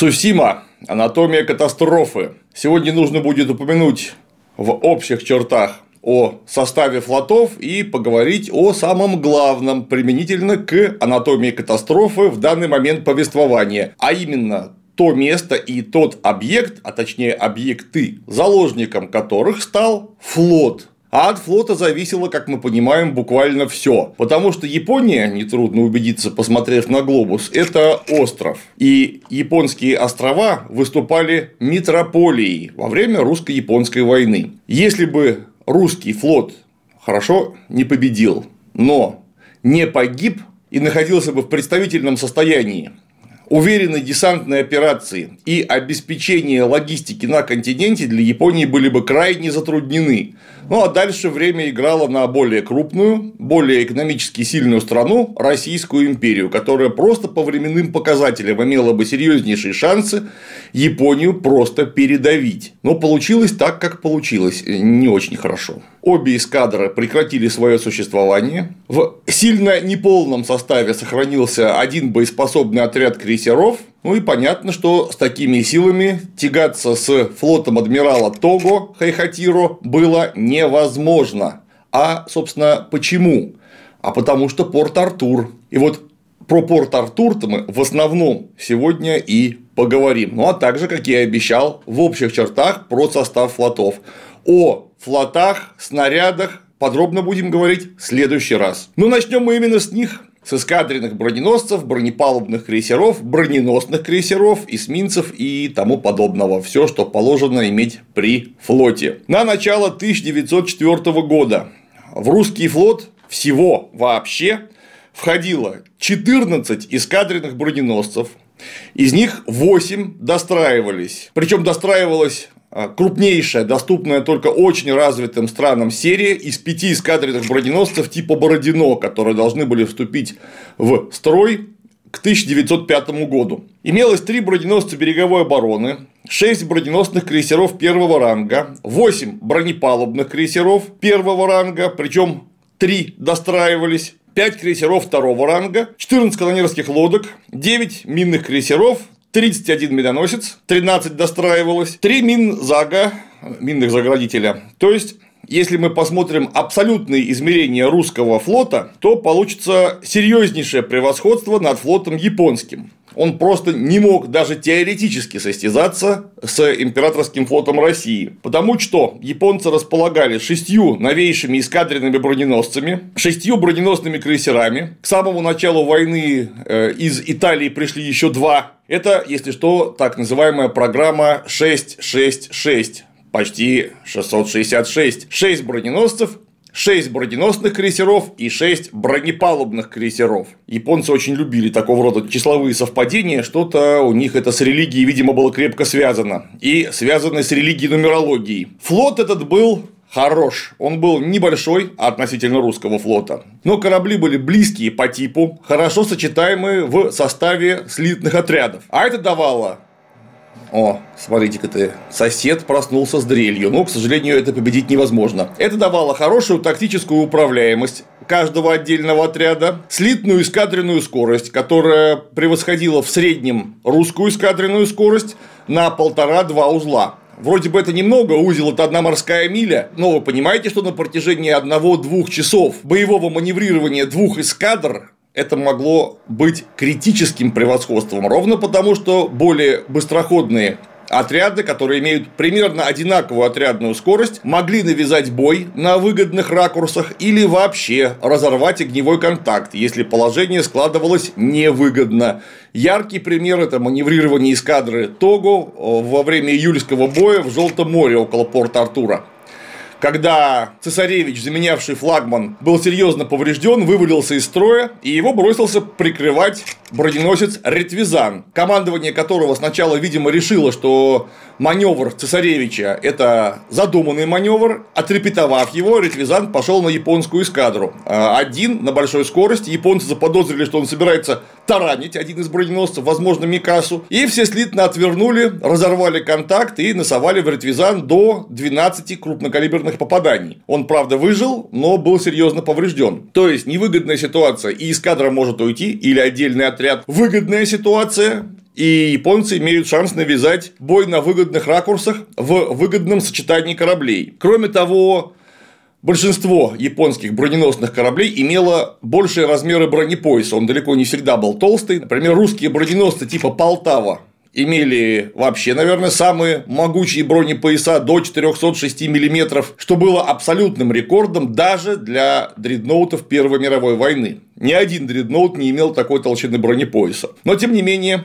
Цусима. Анатомия катастрофы. Сегодня нужно будет упомянуть в общих чертах о составе флотов и поговорить о самом главном применительно к анатомии катастрофы в данный момент повествования, а именно то место и тот объект, а точнее объекты, заложником которых стал флот. А от флота зависело, как мы понимаем, буквально все. Потому что Япония, нетрудно убедиться, посмотрев на глобус, это остров. И японские острова выступали метрополией во время русско-японской войны. Если бы русский флот хорошо не победил, но не погиб и находился бы в представительном состоянии, уверенной десантной операции и обеспечение логистики на континенте для Японии были бы крайне затруднены. Ну а дальше время играло на более крупную, более экономически сильную страну Российскую империю, которая просто по временным показателям имела бы серьезнейшие шансы Японию просто передавить. Но получилось так, как получилось, не очень хорошо. Обе эскадры прекратили свое существование. В сильно неполном составе сохранился один боеспособный отряд крейсеров. Ну и понятно, что с такими силами тягаться с флотом адмирала Того Хайхатиро было невозможно. А, собственно, почему? А потому что Порт-Артур. И вот про Порт-Артур-то мы в основном сегодня и поговорим. Ну а также, как я и обещал, в общих чертах про состав флотов. О флотах, снарядах подробно будем говорить в следующий раз. Но начнем мы именно с них. С эскадренных броненосцев, бронепалубных крейсеров, броненосных крейсеров, эсминцев и тому подобного. Все, что положено иметь при флоте. На начало 1904 года в русский флот всего вообще входило 14 эскадренных броненосцев, из них 8 достраивались. Причем достраивалось крупнейшая, доступная только очень развитым странам серия из пяти эскадренных броненосцев типа Бородино, которые должны были вступить в строй к 1905 году. Имелось три броненосца береговой обороны, шесть броненосных крейсеров первого ранга, восемь бронепалубных крейсеров первого ранга, причем три достраивались, 5 крейсеров второго ранга, 14 канонерских лодок, 9 минных крейсеров, 31 миноносец, 13 достраивалось, 3 мин-зага, минных заградителя. То есть, если мы посмотрим абсолютные измерения русского флота, то получится серьезнейшее превосходство над флотом японским. Он просто не мог даже теоретически состязаться с императорским флотом России. Потому что японцы располагали шестью новейшими эскадренными броненосцами, шестью броненосными крейсерами. К самому началу войны э, из Италии пришли еще два. Это, если что, так называемая программа 666 почти 666. 6 броненосцев, 6 броненосных крейсеров и 6 бронепалубных крейсеров. Японцы очень любили такого рода числовые совпадения, что-то у них это с религией, видимо, было крепко связано. И связано с религией нумерологией. Флот этот был хорош. Он был небольшой относительно русского флота. Но корабли были близкие по типу, хорошо сочетаемые в составе слитных отрядов. А это давало о, смотрите-ка ты, сосед проснулся с дрелью. Но, к сожалению, это победить невозможно. Это давало хорошую тактическую управляемость каждого отдельного отряда, слитную эскадренную скорость, которая превосходила в среднем русскую эскадренную скорость на полтора-два узла. Вроде бы это немного, узел это одна морская миля, но вы понимаете, что на протяжении одного-двух часов боевого маневрирования двух эскадр это могло быть критическим превосходством, ровно потому, что более быстроходные отряды, которые имеют примерно одинаковую отрядную скорость, могли навязать бой на выгодных ракурсах или вообще разорвать огневой контакт, если положение складывалось невыгодно. Яркий пример – это маневрирование эскадры Того во время июльского боя в Желтом море около порта Артура когда цесаревич, заменявший флагман, был серьезно поврежден, вывалился из строя, и его бросился прикрывать броненосец Ретвизан, командование которого сначала, видимо, решило, что маневр цесаревича – это задуманный маневр, отрепетовав его, Ретвизан пошел на японскую эскадру. А, один на большой скорости, японцы заподозрили, что он собирается таранить один из броненосцев, возможно, Микасу, и все слитно отвернули, разорвали контакт и носовали в Ретвизан до 12 крупнокалиберных попаданий. Он, правда, выжил, но был серьезно поврежден. То есть, невыгодная ситуация, и эскадра может уйти, или отдельный отряд. Выгодная ситуация, и японцы имеют шанс навязать бой на выгодных ракурсах в выгодном сочетании кораблей. Кроме того, Большинство японских броненосных кораблей имело большие размеры бронепояса, он далеко не всегда был толстый. Например, русские броненосцы типа Полтава имели вообще, наверное, самые могучие бронепояса до 406 мм, что было абсолютным рекордом даже для дредноутов Первой мировой войны. Ни один дредноут не имел такой толщины бронепояса. Но, тем не менее,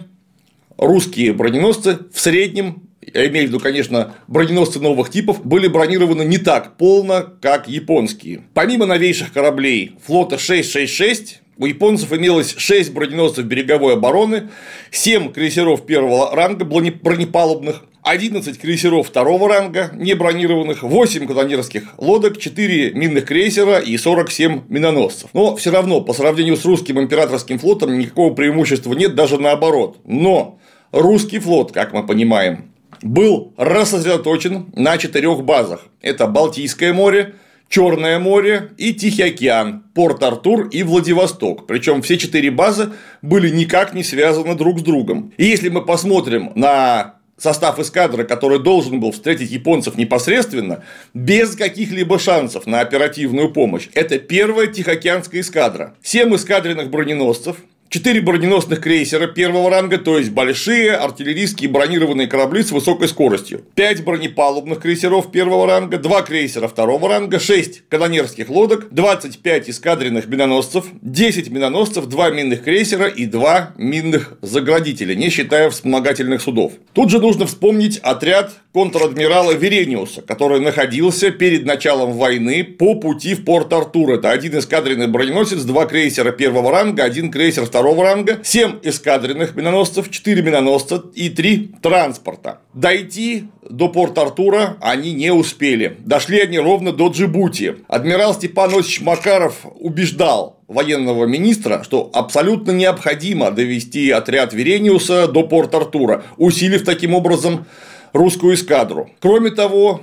русские броненосцы в среднем я имею в виду, конечно, броненосцы новых типов, были бронированы не так полно, как японские. Помимо новейших кораблей флота 666, у японцев имелось 6 броненосцев береговой обороны, 7 крейсеров первого ранга бронепалубных, 11 крейсеров второго ранга небронированных, 8 канонерских лодок, 4 минных крейсера и 47 миноносцев. Но все равно по сравнению с русским императорским флотом никакого преимущества нет, даже наоборот. Но русский флот, как мы понимаем, был рассредоточен на четырех базах. Это Балтийское море, Черное море и Тихий океан, Порт-Артур и Владивосток. Причем все четыре базы были никак не связаны друг с другом. И если мы посмотрим на состав эскадры, который должен был встретить японцев непосредственно, без каких-либо шансов на оперативную помощь. Это первая Тихоокеанская эскадра. Семь эскадренных броненосцев, Четыре броненосных крейсера первого ранга, то есть большие артиллерийские бронированные корабли с высокой скоростью. Пять бронепалубных крейсеров первого ранга, два крейсера второго ранга, шесть канонерских лодок, 25 эскадренных миноносцев, 10 миноносцев, два минных крейсера и два минных заградителя, не считая вспомогательных судов. Тут же нужно вспомнить отряд контр-адмирала Верениуса, который находился перед началом войны по пути в порт Артур. Это один эскадренный броненосец, два крейсера первого ранга, один крейсер второго ранга, 7 эскадренных миноносцев, 4 миноносца и 3 транспорта. Дойти до порта Артура они не успели. Дошли они ровно до Джибути. Адмирал Степан Осич Макаров убеждал военного министра, что абсолютно необходимо довести отряд Верениуса до порта Артура, усилив таким образом русскую эскадру. Кроме того,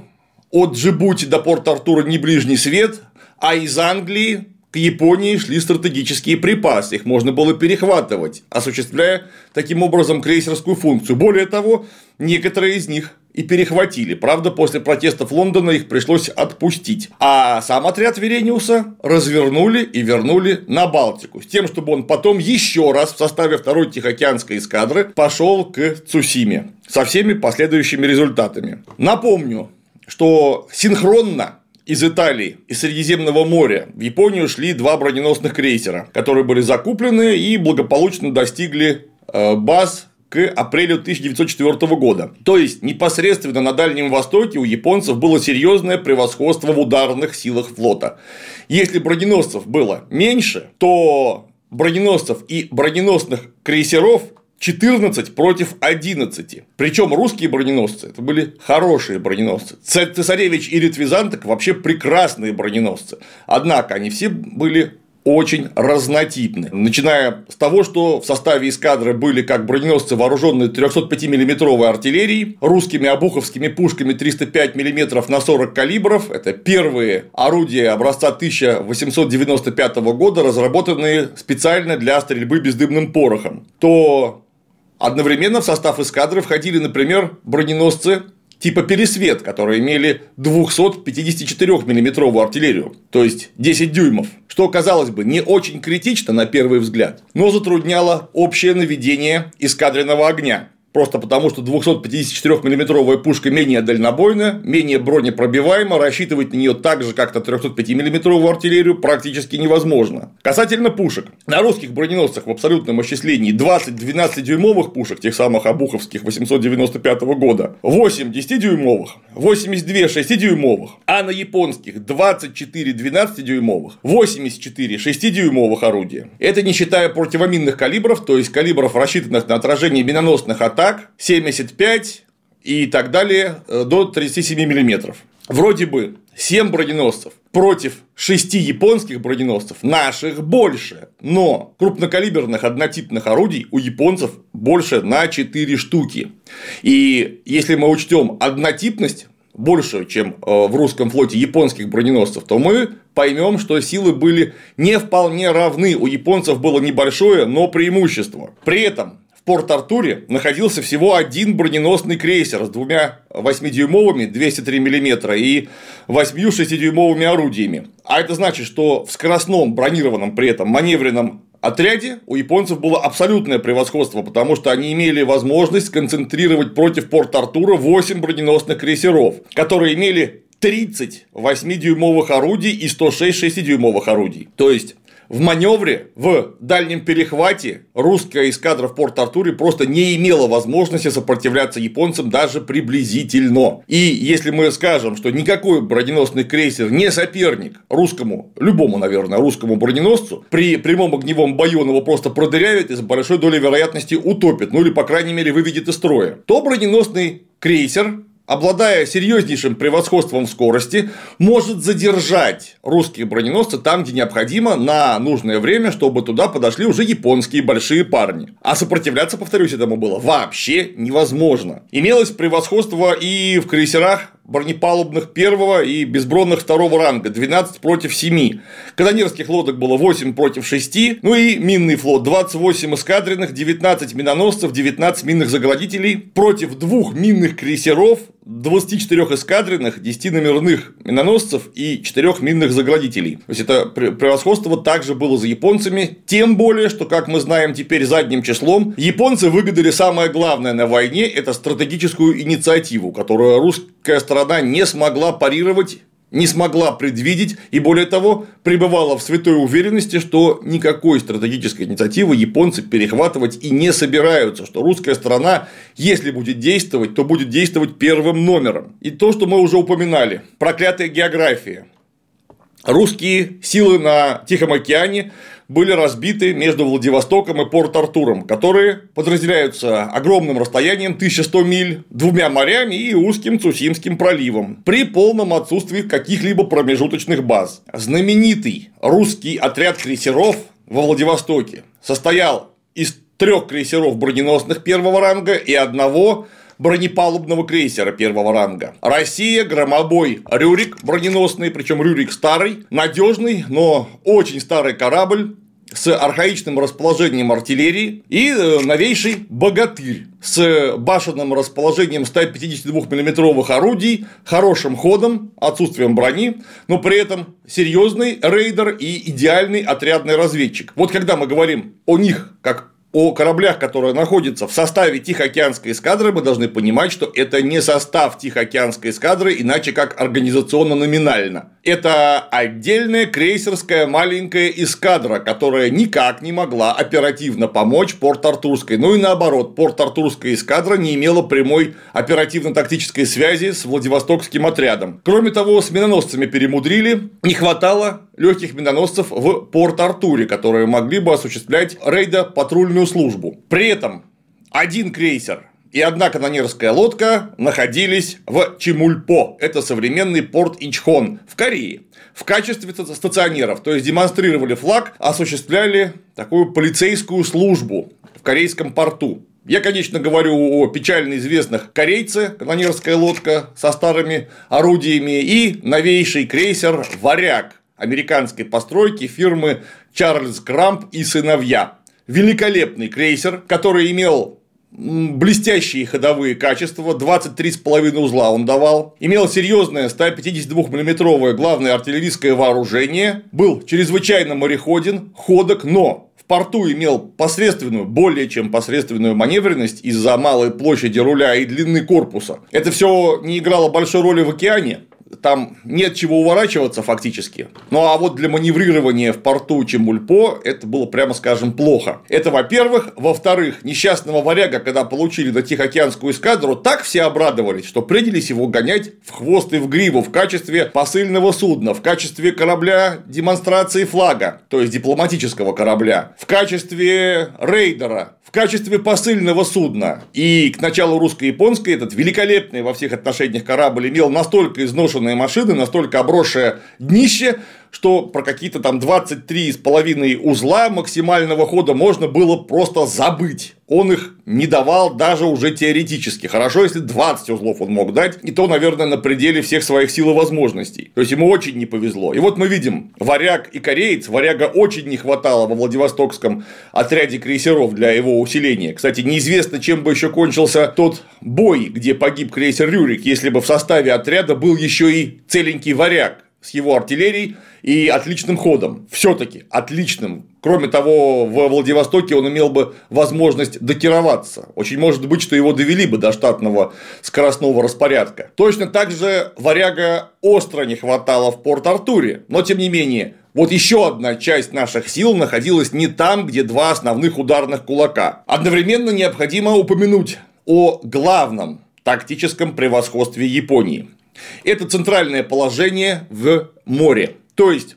от Джибути до порта Артура не ближний свет, а из Англии к Японии шли стратегические припасы, их можно было перехватывать, осуществляя таким образом крейсерскую функцию. Более того, некоторые из них и перехватили. Правда, после протестов Лондона их пришлось отпустить. А сам отряд Верениуса развернули и вернули на Балтику, с тем, чтобы он потом еще раз в составе второй Тихоокеанской эскадры пошел к Цусиме со всеми последующими результатами. Напомню, что синхронно из Италии, из Средиземного моря в Японию шли два броненосных крейсера, которые были закуплены и благополучно достигли э, баз к апрелю 1904 года. То есть, непосредственно на Дальнем Востоке у японцев было серьезное превосходство в ударных силах флота. Если броненосцев было меньше, то броненосцев и броненосных крейсеров 14 против 11. Причем русские броненосцы это были хорошие броненосцы. Цесаревич и Литвизанток вообще прекрасные броненосцы. Однако они все были очень разнотипны. Начиная с того, что в составе эскадры были как броненосцы, вооруженные 305 миллиметровой артиллерией, русскими обуховскими пушками 305 мм на 40 калибров. Это первые орудия образца 1895 года, разработанные специально для стрельбы бездымным порохом. То Одновременно в состав эскадры входили, например, броненосцы типа «Пересвет», которые имели 254 миллиметровую артиллерию, то есть 10 дюймов, что, казалось бы, не очень критично на первый взгляд, но затрудняло общее наведение эскадренного огня. Просто потому, что 254 миллиметровая пушка менее дальнобойная, менее бронепробиваема, рассчитывать на нее так же, как на 305 миллиметровую артиллерию практически невозможно. Касательно пушек. На русских броненосцах в абсолютном исчислении 20 12-дюймовых пушек, тех самых обуховских 895 года, 8 10-дюймовых, 82 6-дюймовых, а на японских 24 12-дюймовых, 84 6-дюймовых орудия. Это не считая противоминных калибров, то есть калибров, рассчитанных на отражение миноносных атак так, 75 и так далее э, до 37 миллиметров. Вроде бы 7 броненосцев против 6 японских броненосцев, наших больше, но крупнокалиберных однотипных орудий у японцев больше на 4 штуки. И если мы учтем однотипность больше, чем э, в русском флоте японских броненосцев, то мы поймем, что силы были не вполне равны. У японцев было небольшое, но преимущество. При этом Порт-Артуре находился всего один броненосный крейсер с двумя 8-дюймовыми 203 мм и 8 6-дюймовыми орудиями. А это значит, что в скоростном бронированном при этом маневренном отряде у японцев было абсолютное превосходство, потому что они имели возможность концентрировать против Порт-Артура 8 броненосных крейсеров, которые имели 30 8-дюймовых орудий и 106 6-дюймовых орудий. То есть в маневре, в дальнем перехвате русская эскадра в Порт-Артуре просто не имела возможности сопротивляться японцам даже приблизительно. И если мы скажем, что никакой броненосный крейсер не соперник русскому, любому, наверное, русскому броненосцу, при прямом огневом бою он его просто продырявит и с большой долей вероятности утопит, ну или, по крайней мере, выведет из строя, то броненосный крейсер обладая серьезнейшим превосходством в скорости, может задержать русские броненосцы там, где необходимо, на нужное время, чтобы туда подошли уже японские большие парни. А сопротивляться, повторюсь, этому было вообще невозможно. Имелось превосходство и в крейсерах бронепалубных первого и безбронных второго ранга 12 против 7. Канонерских лодок было 8 против 6, ну и минный флот 28 эскадренных, 19 миноносцев, 19 минных заградителей против двух минных крейсеров, 24 эскадренных, 10 номерных миноносцев и 4 минных заградителей. То есть это превосходство также было за японцами, тем более, что, как мы знаем теперь задним числом, японцы выгадали самое главное на войне – это стратегическую инициативу, которую русская сторона не смогла парировать не смогла предвидеть и, более того, пребывала в святой уверенности, что никакой стратегической инициативы японцы перехватывать и не собираются, что русская сторона, если будет действовать, то будет действовать первым номером. И то, что мы уже упоминали, проклятая география. Русские силы на Тихом океане были разбиты между Владивостоком и Порт-Артуром, которые подразделяются огромным расстоянием 1100 миль, двумя морями и узким Цусимским проливом, при полном отсутствии каких-либо промежуточных баз. Знаменитый русский отряд крейсеров во Владивостоке состоял из трех крейсеров броненосных первого ранга и одного бронепалубного крейсера первого ранга. Россия, громобой Рюрик броненосный, причем Рюрик старый, надежный, но очень старый корабль, с архаичным расположением артиллерии и э, новейший «Богатырь» с башенным расположением 152 миллиметровых орудий, хорошим ходом, отсутствием брони, но при этом серьезный рейдер и идеальный отрядный разведчик. Вот когда мы говорим о них как о кораблях, которые находятся в составе Тихоокеанской эскадры, мы должны понимать, что это не состав Тихоокеанской эскадры, иначе как организационно-номинально. Это отдельная крейсерская маленькая эскадра, которая никак не могла оперативно помочь Порт-Артурской. Ну и наоборот, Порт-Артурская эскадра не имела прямой оперативно-тактической связи с Владивостокским отрядом. Кроме того, с миноносцами перемудрили, не хватало легких миноносцев в Порт-Артуре, которые могли бы осуществлять рейдо-патрульную службу. При этом один крейсер и одна канонерская лодка находились в Чемульпо, это современный порт Инчхон в Корее, в качестве стационеров, то есть демонстрировали флаг, осуществляли такую полицейскую службу в корейском порту. Я, конечно, говорю о печально известных корейце, канонерская лодка со старыми орудиями и новейший крейсер «Варяг», американской постройки фирмы Чарльз Крамп и сыновья. Великолепный крейсер, который имел блестящие ходовые качества, 23,5 узла он давал, имел серьезное 152 миллиметровое главное артиллерийское вооружение, был чрезвычайно мореходен, ходок, но в порту имел посредственную, более чем посредственную маневренность из-за малой площади руля и длины корпуса. Это все не играло большой роли в океане, там нет чего уворачиваться фактически. Ну а вот для маневрирования в порту Чемульпо это было, прямо скажем, плохо. Это, во-первых. Во-вторых, несчастного варяга, когда получили на Тихоокеанскую эскадру, так все обрадовались, что принялись его гонять в хвост и в гриву в качестве посыльного судна, в качестве корабля демонстрации флага, то есть дипломатического корабля, в качестве рейдера, в качестве посыльного судна. И к началу русско-японской этот великолепный во всех отношениях корабль имел настолько изношенные машины, настолько обросшее днище, что про какие-то там 23,5 узла максимального хода можно было просто забыть. Он их не давал даже уже теоретически. Хорошо, если 20 узлов он мог дать, и то, наверное, на пределе всех своих сил и возможностей. То есть ему очень не повезло. И вот мы видим, варяг и кореец, варяга очень не хватало во Владивостокском отряде крейсеров для его усиления. Кстати, неизвестно, чем бы еще кончился тот бой, где погиб крейсер Рюрик, если бы в составе отряда был еще и целенький варяг с его артиллерией и отличным ходом. Все-таки отличным. Кроме того, в Владивостоке он имел бы возможность докироваться. Очень может быть, что его довели бы до штатного скоростного распорядка. Точно так же варяга остро не хватало в Порт-Артуре. Но, тем не менее, вот еще одна часть наших сил находилась не там, где два основных ударных кулака. Одновременно необходимо упомянуть о главном тактическом превосходстве Японии. Это центральное положение в море. То есть,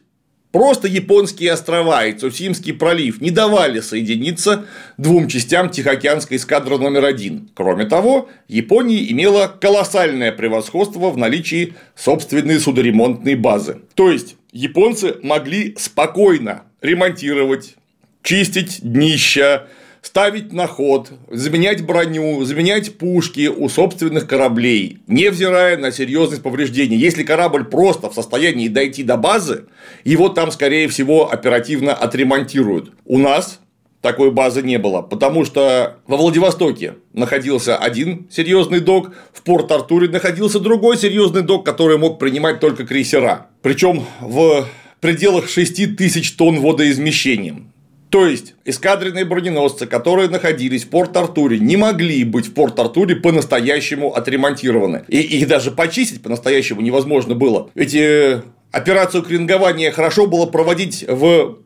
Просто японские острова и Цусимский пролив не давали соединиться двум частям Тихоокеанской эскадры номер один. Кроме того, Япония имела колоссальное превосходство в наличии собственной судоремонтной базы. То есть, японцы могли спокойно ремонтировать, чистить днища, ставить на ход, заменять броню, заменять пушки у собственных кораблей, невзирая на серьезность повреждений. Если корабль просто в состоянии дойти до базы, его там, скорее всего, оперативно отремонтируют. У нас такой базы не было, потому что во Владивостоке находился один серьезный док, в Порт-Артуре находился другой серьезный док, который мог принимать только крейсера. Причем в пределах 6 тысяч тонн водоизмещением. То есть, эскадренные броненосцы, которые находились в Порт-Артуре, не могли быть в Порт-Артуре по-настоящему отремонтированы. И их даже почистить по-настоящему невозможно было. Ведь э, операцию крингования хорошо было проводить в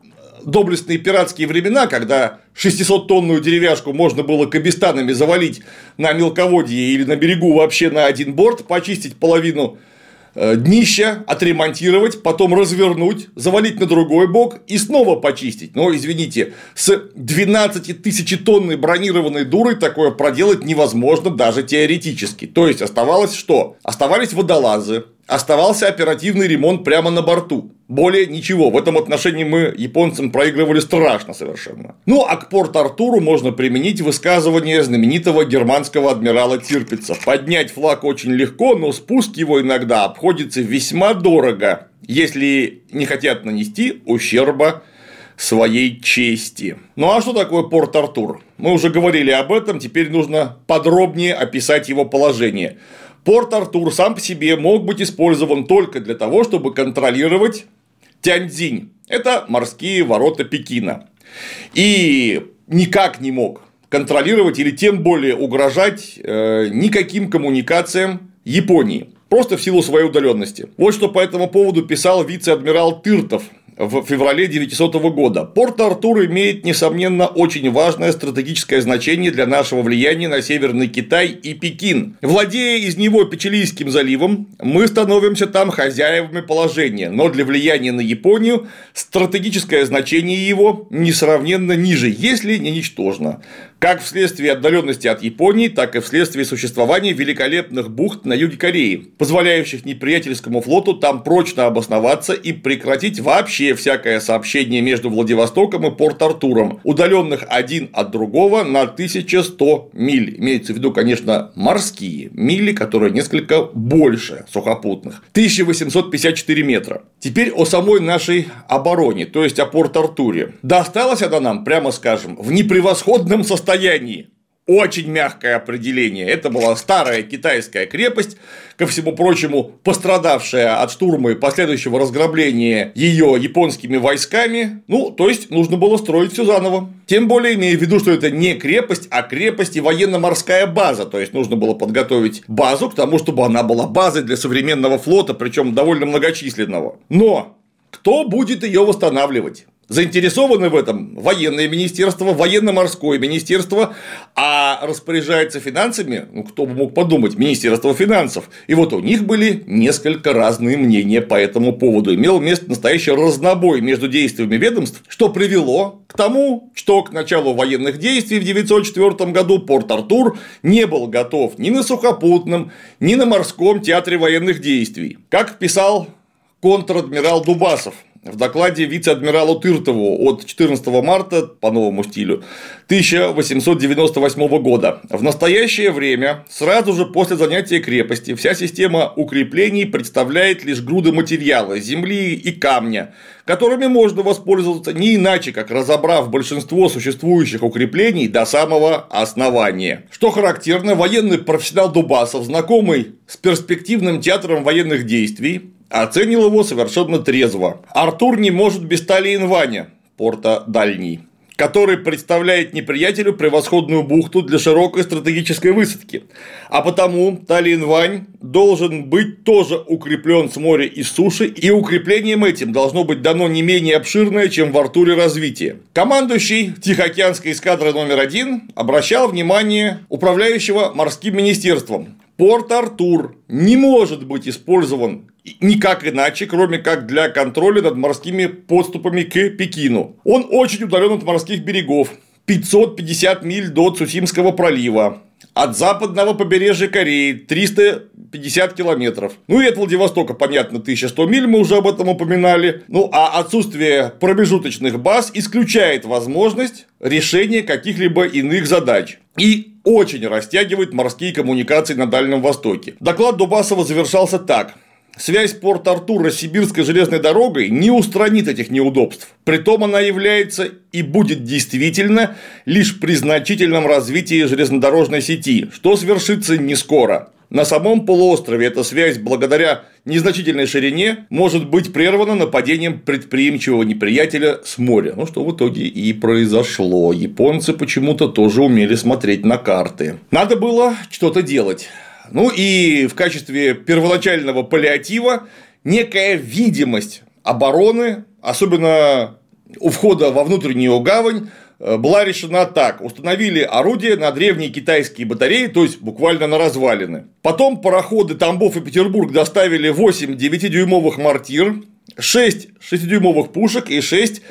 доблестные пиратские времена, когда 600-тонную деревяшку можно было кабистанами завалить на мелководье или на берегу вообще на один борт, почистить половину Э, днище отремонтировать, потом развернуть, завалить на другой бок и снова почистить. Но, извините, с 12 тысяч тонной бронированной дурой такое проделать невозможно даже теоретически. То есть, оставалось что? Оставались водолазы, оставался оперативный ремонт прямо на борту. Более ничего. В этом отношении мы японцам проигрывали страшно совершенно. Ну, а к Порт-Артуру можно применить высказывание знаменитого германского адмирала Тирпица. Поднять флаг очень легко, но спуск его иногда обходится весьма дорого, если не хотят нанести ущерба своей чести. Ну а что такое Порт-Артур? Мы уже говорили об этом, теперь нужно подробнее описать его положение. Порт-Артур сам по себе мог быть использован только для того, чтобы контролировать Тяньцзинь. Это морские ворота Пекина. И никак не мог контролировать или тем более угрожать э, никаким коммуникациям Японии. Просто в силу своей удаленности. Вот что по этому поводу писал вице-адмирал Тыртов в феврале 900 года. Порт-Артур имеет, несомненно, очень важное стратегическое значение для нашего влияния на Северный Китай и Пекин. Владея из него Печилийским заливом, мы становимся там хозяевами положения, но для влияния на Японию стратегическое значение его несравненно ниже, если не ничтожно как вследствие отдаленности от Японии, так и вследствие существования великолепных бухт на юге Кореи, позволяющих неприятельскому флоту там прочно обосноваться и прекратить вообще всякое сообщение между Владивостоком и Порт-Артуром, удаленных один от другого на 1100 миль. Имеется в виду, конечно, морские мили, которые несколько больше сухопутных. 1854 метра. Теперь о самой нашей обороне, то есть о Порт-Артуре. Досталась она нам, прямо скажем, в непревосходном состоянии состоянии. Очень мягкое определение. Это была старая китайская крепость, ко всему прочему, пострадавшая от штурма и последующего разграбления ее японскими войсками. Ну, то есть, нужно было строить все заново. Тем более, имея в виду, что это не крепость, а крепость и военно-морская база. То есть, нужно было подготовить базу к тому, чтобы она была базой для современного флота, причем довольно многочисленного. Но кто будет ее восстанавливать? Заинтересованы в этом военное министерство, военно-морское министерство, а распоряжается финансами, ну, кто бы мог подумать, Министерство финансов. И вот у них были несколько разные мнения по этому поводу. Имел место настоящий разнобой между действиями ведомств, что привело к тому, что к началу военных действий в 1904 году Порт-Артур не был готов ни на сухопутном, ни на морском театре военных действий. Как писал контр-адмирал Дубасов в докладе вице-адмиралу Тыртову от 14 марта по новому стилю 1898 года. В настоящее время, сразу же после занятия крепости, вся система укреплений представляет лишь груды материала, земли и камня, которыми можно воспользоваться не иначе, как разобрав большинство существующих укреплений до самого основания. Что характерно, военный профессионал Дубасов, знакомый с перспективным театром военных действий, оценил его совершенно трезво. Артур не может без Талиенваня, порта Дальний который представляет неприятелю превосходную бухту для широкой стратегической высадки. А потому Талиенвань должен быть тоже укреплен с моря и суши, и укреплением этим должно быть дано не менее обширное, чем в Артуре развитие. Командующий Тихоокеанской эскадрой номер один обращал внимание управляющего морским министерством Порт-Артур не может быть использован никак иначе, кроме как для контроля над морскими подступами к Пекину. Он очень удален от морских берегов. 550 миль до Цусимского пролива. От западного побережья Кореи 350 километров. Ну и от Владивостока, понятно, 1100 миль, мы уже об этом упоминали. Ну а отсутствие промежуточных баз исключает возможность решения каких-либо иных задач. И очень растягивает морские коммуникации на Дальнем Востоке. Доклад Дубасова завершался так. Связь Порт-Артура с Сибирской железной дорогой не устранит этих неудобств. Притом она является и будет действительно лишь при значительном развитии железнодорожной сети, что свершится не скоро. На самом полуострове эта связь, благодаря незначительной ширине, может быть прервана нападением предприимчивого неприятеля с моря. Ну, что в итоге и произошло. Японцы почему-то тоже умели смотреть на карты. Надо было что-то делать. Ну и в качестве первоначального паллиатива некая видимость обороны, особенно у входа во внутреннюю гавань, э, была решена так. Установили орудия на древние китайские батареи, то есть буквально на развалины. Потом пароходы Тамбов и Петербург доставили 8 9-дюймовых мортир, 6 6-дюймовых пушек и 6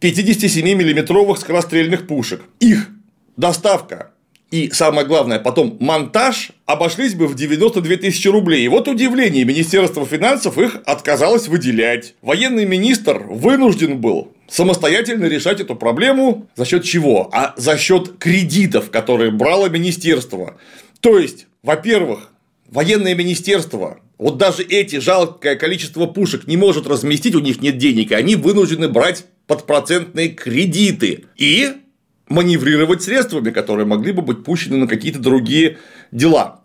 57-миллиметровых скорострельных пушек. Их доставка и самое главное, потом монтаж обошлись бы в 92 тысячи рублей. И вот удивление, Министерство финансов их отказалось выделять. Военный министр вынужден был самостоятельно решать эту проблему за счет чего? А за счет кредитов, которые брало министерство. То есть, во-первых, военное министерство вот даже эти жалкое количество пушек не может разместить, у них нет денег, и они вынуждены брать подпроцентные кредиты. И маневрировать средствами, которые могли бы быть пущены на какие-то другие дела.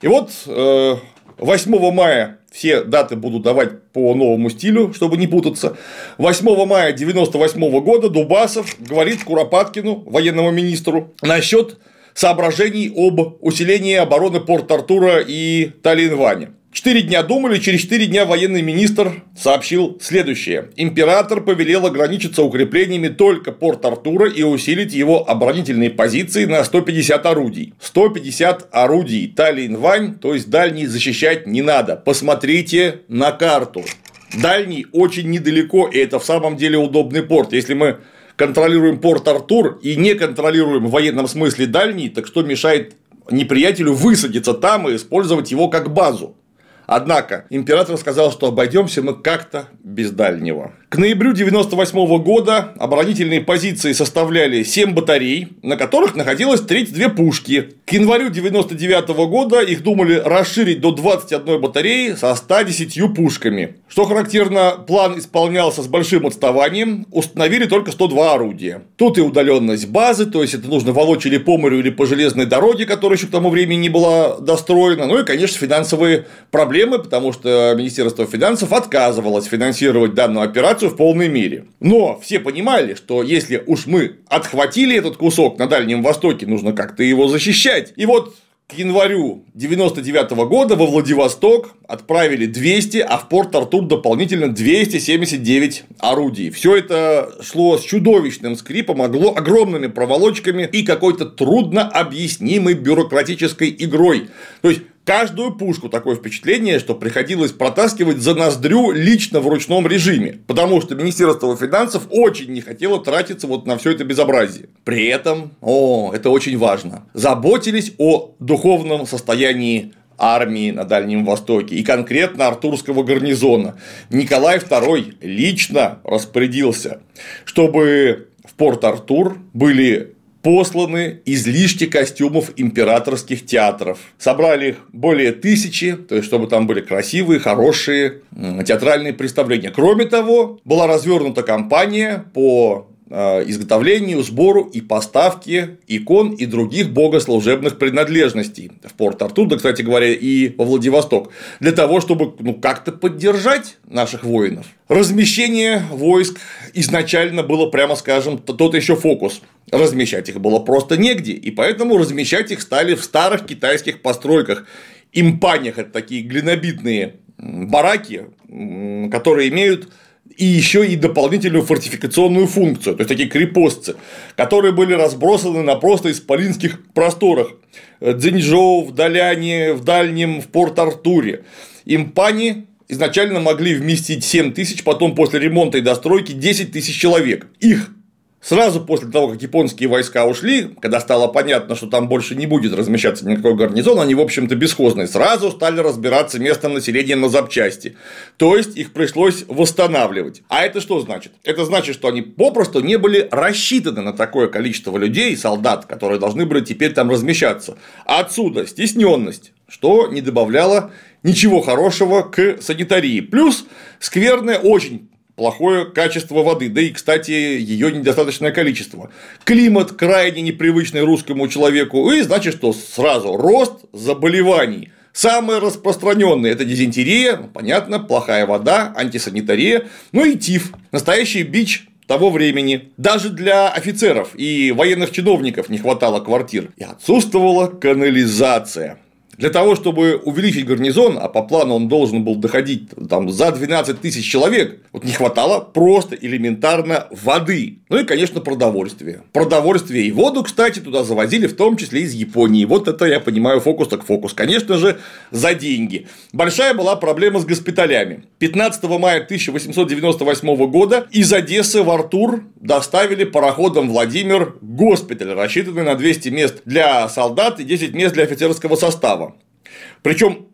И вот 8 э, мая все даты буду давать по новому стилю, чтобы не путаться. 8 мая 1998 года Дубасов говорит Куропаткину, военному министру, насчет соображений об усилении обороны Порт-Артура и Таллинване. Четыре дня думали, через четыре дня военный министр сообщил следующее. Император повелел ограничиться укреплениями только Порт-Артура и усилить его оборонительные позиции на 150 орудий. 150 орудий Таллин-Вань, то есть дальний защищать не надо. Посмотрите на карту. Дальний очень недалеко, и это в самом деле удобный порт. Если мы контролируем порт Артур и не контролируем в военном смысле дальний, так что мешает неприятелю высадиться там и использовать его как базу? Однако император сказал, что обойдемся мы как-то без дальнего. К ноябрю 1998 года оборонительные позиции составляли 7 батарей, на которых находилось 32 пушки. К январю 1999 года их думали расширить до 21 батареи со 110 пушками. Что характерно, план исполнялся с большим отставанием, установили только 102 орудия. Тут и удаленность базы, то есть это нужно волочь или по морю, или по железной дороге, которая еще к тому времени не была достроена, ну и, конечно, финансовые проблемы, потому что Министерство финансов отказывалось финансировать данную операцию информацию в полной мере. Но все понимали, что если уж мы отхватили этот кусок на Дальнем Востоке, нужно как-то его защищать. И вот к январю 99 года во Владивосток отправили 200, а в порт Артур дополнительно 279 орудий. Все это шло с чудовищным скрипом, огромными проволочками и какой-то трудно объяснимой бюрократической игрой. То есть каждую пушку такое впечатление, что приходилось протаскивать за ноздрю лично в ручном режиме, потому что Министерство финансов очень не хотело тратиться вот на все это безобразие. При этом, о, это очень важно, заботились о духовном состоянии армии на Дальнем Востоке и конкретно Артурского гарнизона. Николай II лично распорядился, чтобы в Порт-Артур были посланы излишки костюмов императорских театров. Собрали их более тысячи, то есть чтобы там были красивые, хорошие театральные представления. Кроме того, была развернута кампания по изготовлению, сбору и поставке икон и других богослужебных принадлежностей в Порт-Артур, да, кстати говоря, и во Владивосток, для того, чтобы ну, как-то поддержать наших воинов. Размещение войск изначально было, прямо скажем, тот еще фокус. Размещать их было просто негде, и поэтому размещать их стали в старых китайских постройках. Импанях – это такие глинобитные бараки, которые имеют и еще и дополнительную фортификационную функцию, то есть такие крепостцы, которые были разбросаны на просто исполинских просторах Дзиньчжоу, в Даляне, в Дальнем, в Порт-Артуре. Импани изначально могли вместить 7 тысяч, потом после ремонта и достройки 10 тысяч человек. Их Сразу после того, как японские войска ушли, когда стало понятно, что там больше не будет размещаться никакой гарнизон, они, в общем-то, бесхозные, сразу стали разбираться местным населением на запчасти. То есть их пришлось восстанавливать. А это что значит? Это значит, что они попросту не были рассчитаны на такое количество людей, солдат, которые должны были теперь там размещаться. Отсюда стесненность, что не добавляло ничего хорошего к санитарии. Плюс скверная, очень плохое качество воды, да и, кстати, ее недостаточное количество. Климат крайне непривычный русскому человеку, и значит, что сразу рост заболеваний. Самые распространенные это дизентерия, ну, понятно, плохая вода, антисанитария, ну и тиф. Настоящий бич того времени. Даже для офицеров и военных чиновников не хватало квартир. И отсутствовала канализация. Для того, чтобы увеличить гарнизон, а по плану он должен был доходить там, за 12 тысяч человек, вот не хватало просто элементарно воды. Ну и, конечно, продовольствия. Продовольствие и воду, кстати, туда завозили, в том числе из Японии. Вот это я понимаю фокус так фокус. Конечно же, за деньги. Большая была проблема с госпиталями. 15 мая 1898 года из Одессы в Артур доставили пароходом Владимир госпиталь, рассчитанный на 200 мест для солдат и 10 мест для офицерского состава. Причем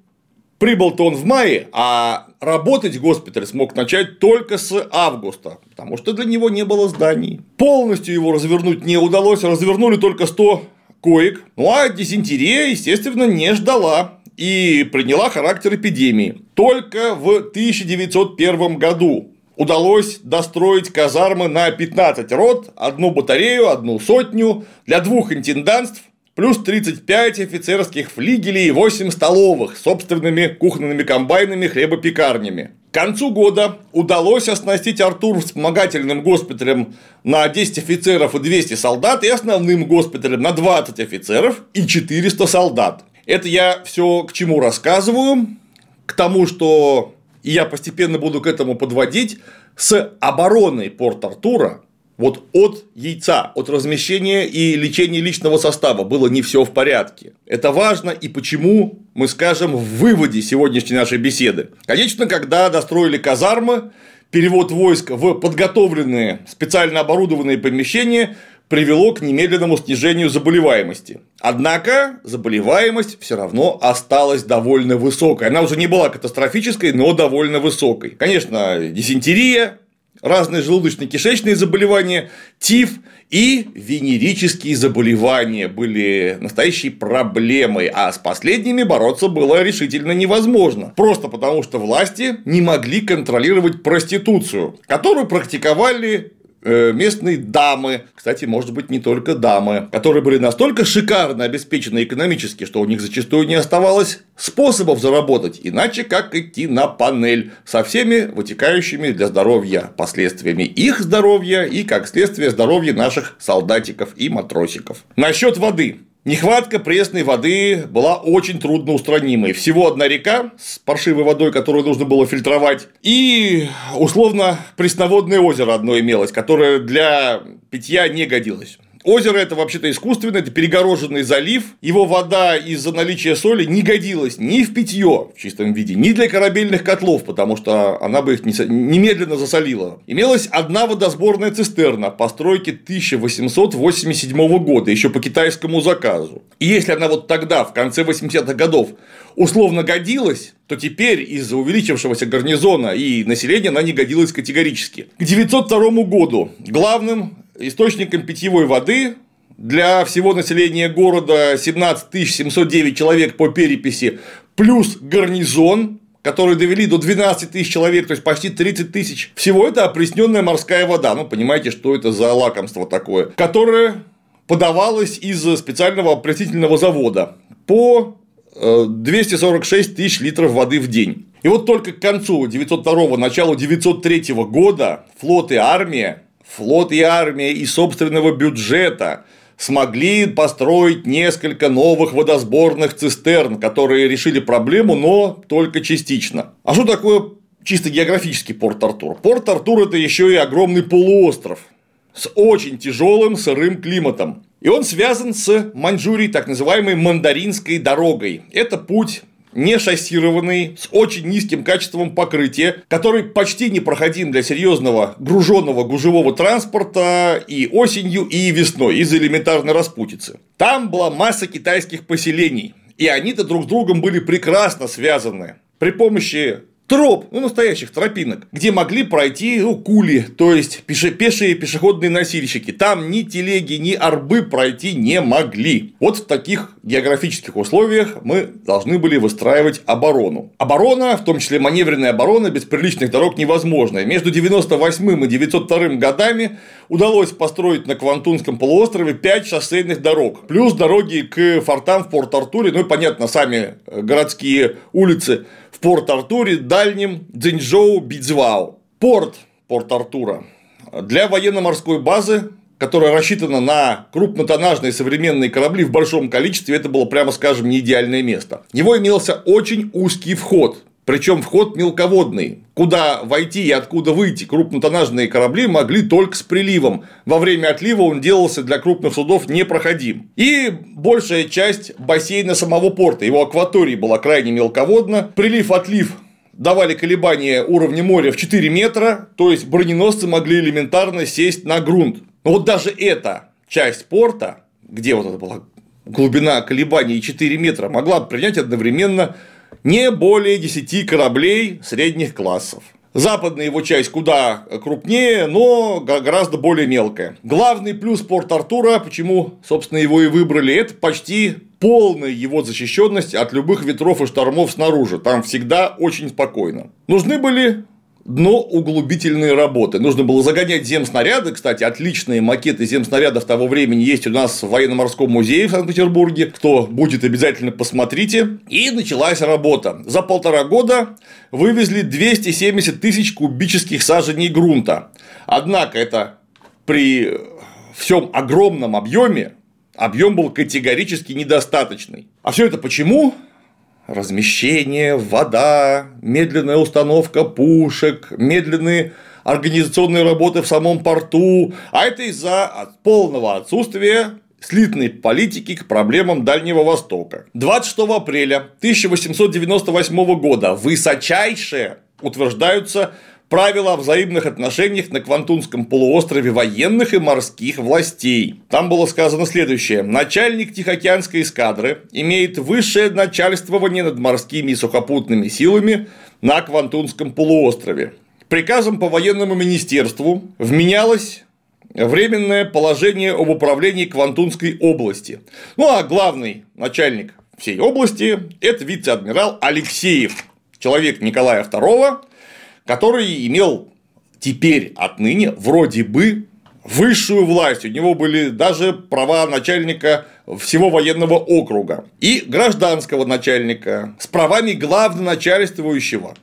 прибыл-то он в мае, а работать госпиталь смог начать только с августа, потому что для него не было зданий. Полностью его развернуть не удалось, развернули только 100 коек. Ну а дизентерия, естественно, не ждала и приняла характер эпидемии. Только в 1901 году удалось достроить казармы на 15 рот, одну батарею, одну сотню для двух интендантств плюс 35 офицерских флигелей и 8 столовых с собственными кухонными комбайнами, хлебопекарнями. К концу года удалось оснастить Артур вспомогательным госпиталем на 10 офицеров и 200 солдат и основным госпиталем на 20 офицеров и 400 солдат. Это я все к чему рассказываю? К тому, что я постепенно буду к этому подводить с обороной Порт-Артура вот от яйца, от размещения и лечения личного состава было не все в порядке. Это важно и почему мы скажем в выводе сегодняшней нашей беседы. Конечно, когда достроили казармы, перевод войск в подготовленные специально оборудованные помещения привело к немедленному снижению заболеваемости. Однако заболеваемость все равно осталась довольно высокой. Она уже не была катастрофической, но довольно высокой. Конечно, дизентерия, разные желудочно-кишечные заболевания, тиф и венерические заболевания были настоящей проблемой, а с последними бороться было решительно невозможно. Просто потому, что власти не могли контролировать проституцию, которую практиковали местные дамы, кстати, может быть, не только дамы, которые были настолько шикарно обеспечены экономически, что у них зачастую не оставалось способов заработать, иначе как идти на панель со всеми вытекающими для здоровья последствиями их здоровья и, как следствие, здоровья наших солдатиков и матросиков. Насчет воды. Нехватка пресной воды была очень трудно устранимой. Всего одна река с паршивой водой, которую нужно было фильтровать, и условно пресноводное озеро одно имелось, которое для питья не годилось. Озеро это вообще-то искусственное, это перегороженный залив. Его вода из-за наличия соли не годилась ни в питье в чистом виде, ни для корабельных котлов, потому что она бы их немедленно засолила. Имелась одна водосборная цистерна постройки 1887 года, еще по китайскому заказу. И если она вот тогда, в конце 80-х годов, условно годилась, то теперь из-за увеличившегося гарнизона и населения она не годилась категорически. К 902 году главным источником питьевой воды для всего населения города 17 709 человек по переписи, плюс гарнизон, которые довели до 12 тысяч человек, то есть почти 30 тысяч. Всего это опресненная морская вода. Ну, понимаете, что это за лакомство такое, которое подавалось из специального опреснительного завода по 246 э, тысяч литров воды в день. И вот только к концу 902 началу 903 года флот и армия, флот и армия из собственного бюджета смогли построить несколько новых водосборных цистерн, которые решили проблему, но только частично. А что такое чисто географический порт Артур? Порт Артур это еще и огромный полуостров с очень тяжелым сырым климатом. И он связан с Маньчжурией, так называемой мандаринской дорогой. Это путь не шассированный, с очень низким качеством покрытия, который почти непроходим для серьезного груженного гужевого транспорта и осенью, и весной из-за элементарной распутицы. Там была масса китайских поселений, и они-то друг с другом были прекрасно связаны. При помощи троп, ну, настоящих тропинок, где могли пройти ну, кули, то есть пеше пешие пешеходные носильщики. Там ни телеги, ни арбы пройти не могли. Вот в таких географических условиях мы должны были выстраивать оборону. Оборона, в том числе маневренная оборона, без приличных дорог невозможна. Между 98 и 902 годами удалось построить на Квантунском полуострове 5 шоссейных дорог, плюс дороги к фортам в Порт-Артуре, ну и, понятно, сами городские улицы в Порт-Артуре, дальнем Цзиньчжоу, Бидзвао. Порт Порт-Артура для военно-морской базы которая рассчитана на крупнотоннажные современные корабли в большом количестве, это было, прямо скажем, не идеальное место. У него имелся очень узкий вход, причем вход мелководный, куда войти и откуда выйти крупнотоннажные корабли могли только с приливом. Во время отлива он делался для крупных судов непроходим. И большая часть бассейна самого порта, его акватории была крайне мелководна. Прилив-отлив давали колебания уровня моря в 4 метра, то есть броненосцы могли элементарно сесть на грунт. Но вот даже эта часть порта, где вот это была глубина колебаний 4 метра, могла принять одновременно не более 10 кораблей средних классов. Западная его часть куда крупнее, но гораздо более мелкая. Главный плюс порт Артура, почему, собственно, его и выбрали, это почти полная его защищенность от любых ветров и штормов снаружи. Там всегда очень спокойно. Нужны были дно углубительные работы. Нужно было загонять земснаряды, кстати, отличные макеты земснарядов того времени есть у нас в военно-морском музее в Санкт-Петербурге. Кто будет, обязательно посмотрите. И началась работа. За полтора года вывезли 270 тысяч кубических саженей грунта. Однако это при всем огромном объеме объем был категорически недостаточный. А все это почему? Размещение, вода, медленная установка пушек, медленные организационные работы в самом порту, а это из-за полного отсутствия слитной политики к проблемам Дальнего Востока. 26 апреля 1898 года высочайшие утверждаются правила о взаимных отношениях на Квантунском полуострове военных и морских властей. Там было сказано следующее. Начальник Тихоокеанской эскадры имеет высшее начальствование над морскими и сухопутными силами на Квантунском полуострове. Приказом по военному министерству вменялось временное положение об управлении Квантунской области. Ну а главный начальник всей области – это вице-адмирал Алексеев, человек Николая II, который имел теперь отныне вроде бы высшую власть, у него были даже права начальника всего военного округа и гражданского начальника с правами главноначальствующего.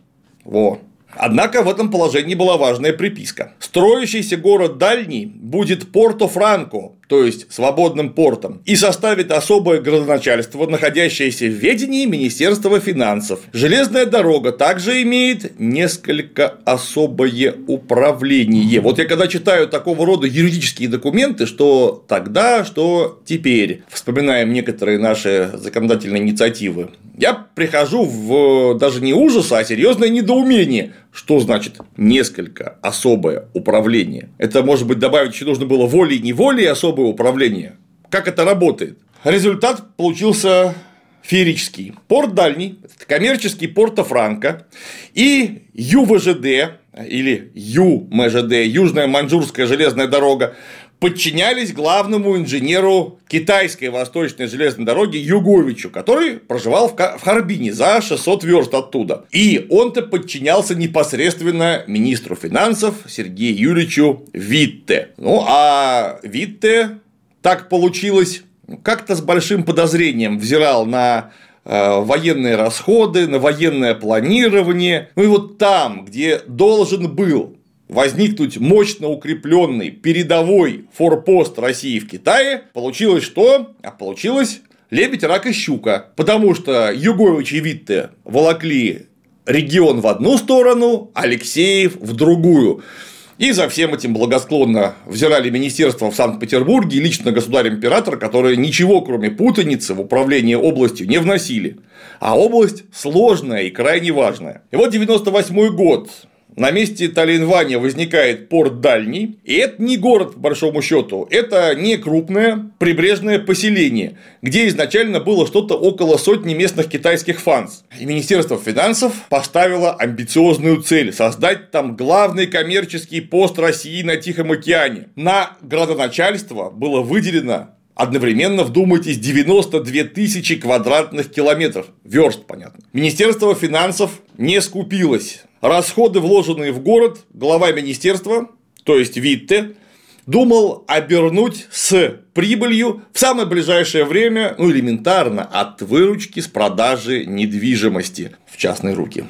Во. Однако в этом положении была важная приписка. Строящийся город Дальний будет Порто-Франко, то есть свободным портом, и составит особое градоначальство, находящееся в ведении Министерства финансов. Железная дорога также имеет несколько особое управление. Вот я когда читаю такого рода юридические документы, что тогда, что теперь, вспоминаем некоторые наши законодательные инициативы, я прихожу в даже не ужас, а серьезное недоумение. Что значит несколько особое управление? Это, может быть, добавить еще нужно было волей-неволей особое управление. Как это работает? Результат получился феерический. Порт дальний, коммерческий порто Франко и ЮВЖД или ЮМЖД, Южная Маньчжурская железная дорога, подчинялись главному инженеру китайской восточной железной дороги Юговичу, который проживал в Харбине за 600 верст оттуда. И он-то подчинялся непосредственно министру финансов Сергею Юрьевичу Витте. Ну, а Витте так получилось, как-то с большим подозрением взирал на э, военные расходы, на военное планирование. Ну и вот там, где должен был возникнуть мощно укрепленный передовой форпост России в Китае, получилось что? А получилось лебедь, рак и щука. Потому что Югович и Витте волокли регион в одну сторону, Алексеев в другую. И за всем этим благосклонно взирали министерства в Санкт-Петербурге и лично государь-император, которые ничего, кроме путаницы, в управление областью не вносили. А область сложная и крайне важная. И вот 98 год на месте Таллинвания возникает порт Дальний, и это не город, по большому счету, это не крупное прибрежное поселение, где изначально было что-то около сотни местных китайских фанс. И Министерство финансов поставило амбициозную цель – создать там главный коммерческий пост России на Тихом океане. На градоначальство было выделено Одновременно, вдумайтесь, 92 тысячи квадратных километров. Верст, понятно. Министерство финансов не скупилось. Расходы, вложенные в город, глава министерства, то есть Витте, думал обернуть с прибылью в самое ближайшее время, ну элементарно, от выручки с продажи недвижимости в частные руки.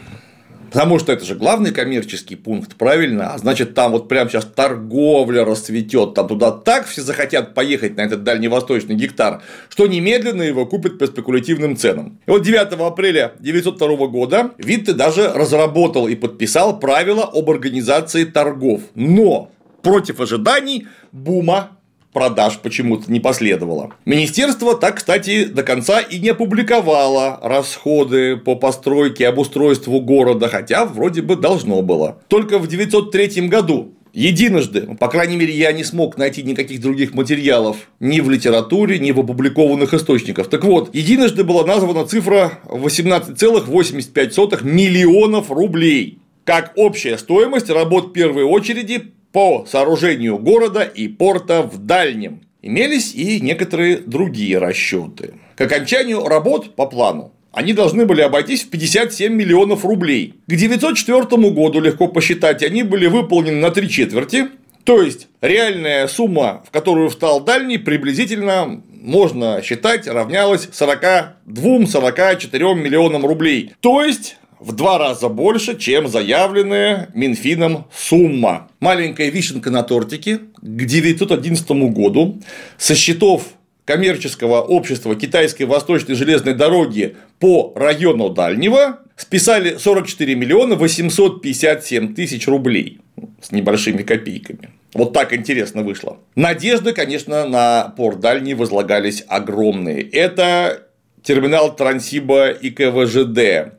Потому что это же главный коммерческий пункт, правильно? А значит, там вот прямо сейчас торговля расцветет, там туда так все захотят поехать на этот дальневосточный гектар, что немедленно его купят по спекулятивным ценам. И вот 9 апреля 1902 года Витте даже разработал и подписал правила об организации торгов. Но против ожиданий бума продаж почему-то не последовало. Министерство так, кстати, до конца и не опубликовало расходы по постройке и обустройству города, хотя вроде бы должно было. Только в 903 году Единожды, по крайней мере, я не смог найти никаких других материалов ни в литературе, ни в опубликованных источниках. Так вот, единожды была названа цифра 18,85 миллионов рублей как общая стоимость работ первой очереди по сооружению города и порта в Дальнем. Имелись и некоторые другие расчеты. К окончанию работ по плану они должны были обойтись в 57 миллионов рублей. К 1904 году, легко посчитать, они были выполнены на три четверти, то есть реальная сумма, в которую встал дальний, приблизительно можно считать равнялась 42-44 миллионам рублей. То есть в два раза больше, чем заявленная Минфином сумма. Маленькая вишенка на тортике к 1911 году со счетов коммерческого общества Китайской Восточной железной дороги по району Дальнего списали 44 миллиона 857 тысяч рублей с небольшими копейками. Вот так интересно вышло. Надежды, конечно, на порт Дальний возлагались огромные. Это терминал Трансиба и КВЖД,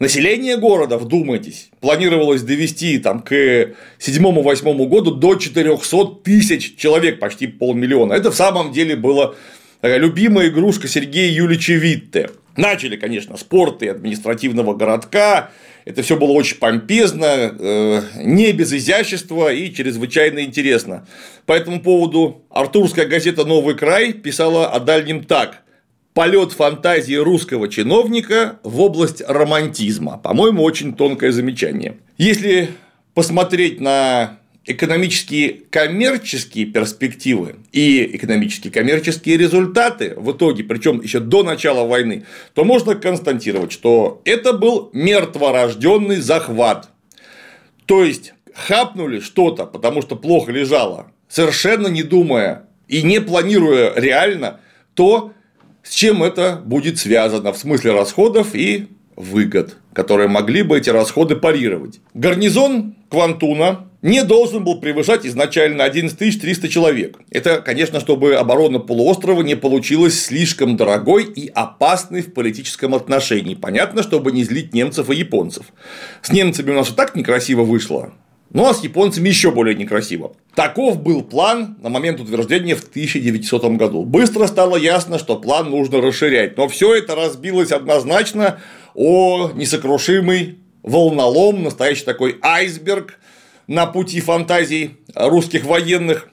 Население города, вдумайтесь, планировалось довести там, к 7-8 году до 400 тысяч человек, почти полмиллиона. Это в самом деле была любимая игрушка Сергея Юлича Витте. Начали, конечно, с порта и административного городка. Это все было очень помпезно, э, не без изящества и чрезвычайно интересно. По этому поводу Артурская газета Новый край писала о дальнем так полет фантазии русского чиновника в область романтизма. По-моему, очень тонкое замечание. Если посмотреть на экономические коммерческие перспективы и экономические коммерческие результаты в итоге, причем еще до начала войны, то можно констатировать, что это был мертворожденный захват. То есть хапнули что-то, потому что плохо лежало, совершенно не думая и не планируя реально то, с чем это будет связано в смысле расходов и выгод, которые могли бы эти расходы парировать. Гарнизон Квантуна не должен был превышать изначально 11 300 человек. Это, конечно, чтобы оборона полуострова не получилась слишком дорогой и опасной в политическом отношении. Понятно, чтобы не злить немцев и японцев. С немцами у нас и так некрасиво вышло. Ну а с японцами еще более некрасиво. Таков был план на момент утверждения в 1900 году. Быстро стало ясно, что план нужно расширять, но все это разбилось однозначно о несокрушимый волнолом, настоящий такой айсберг на пути фантазий русских военных.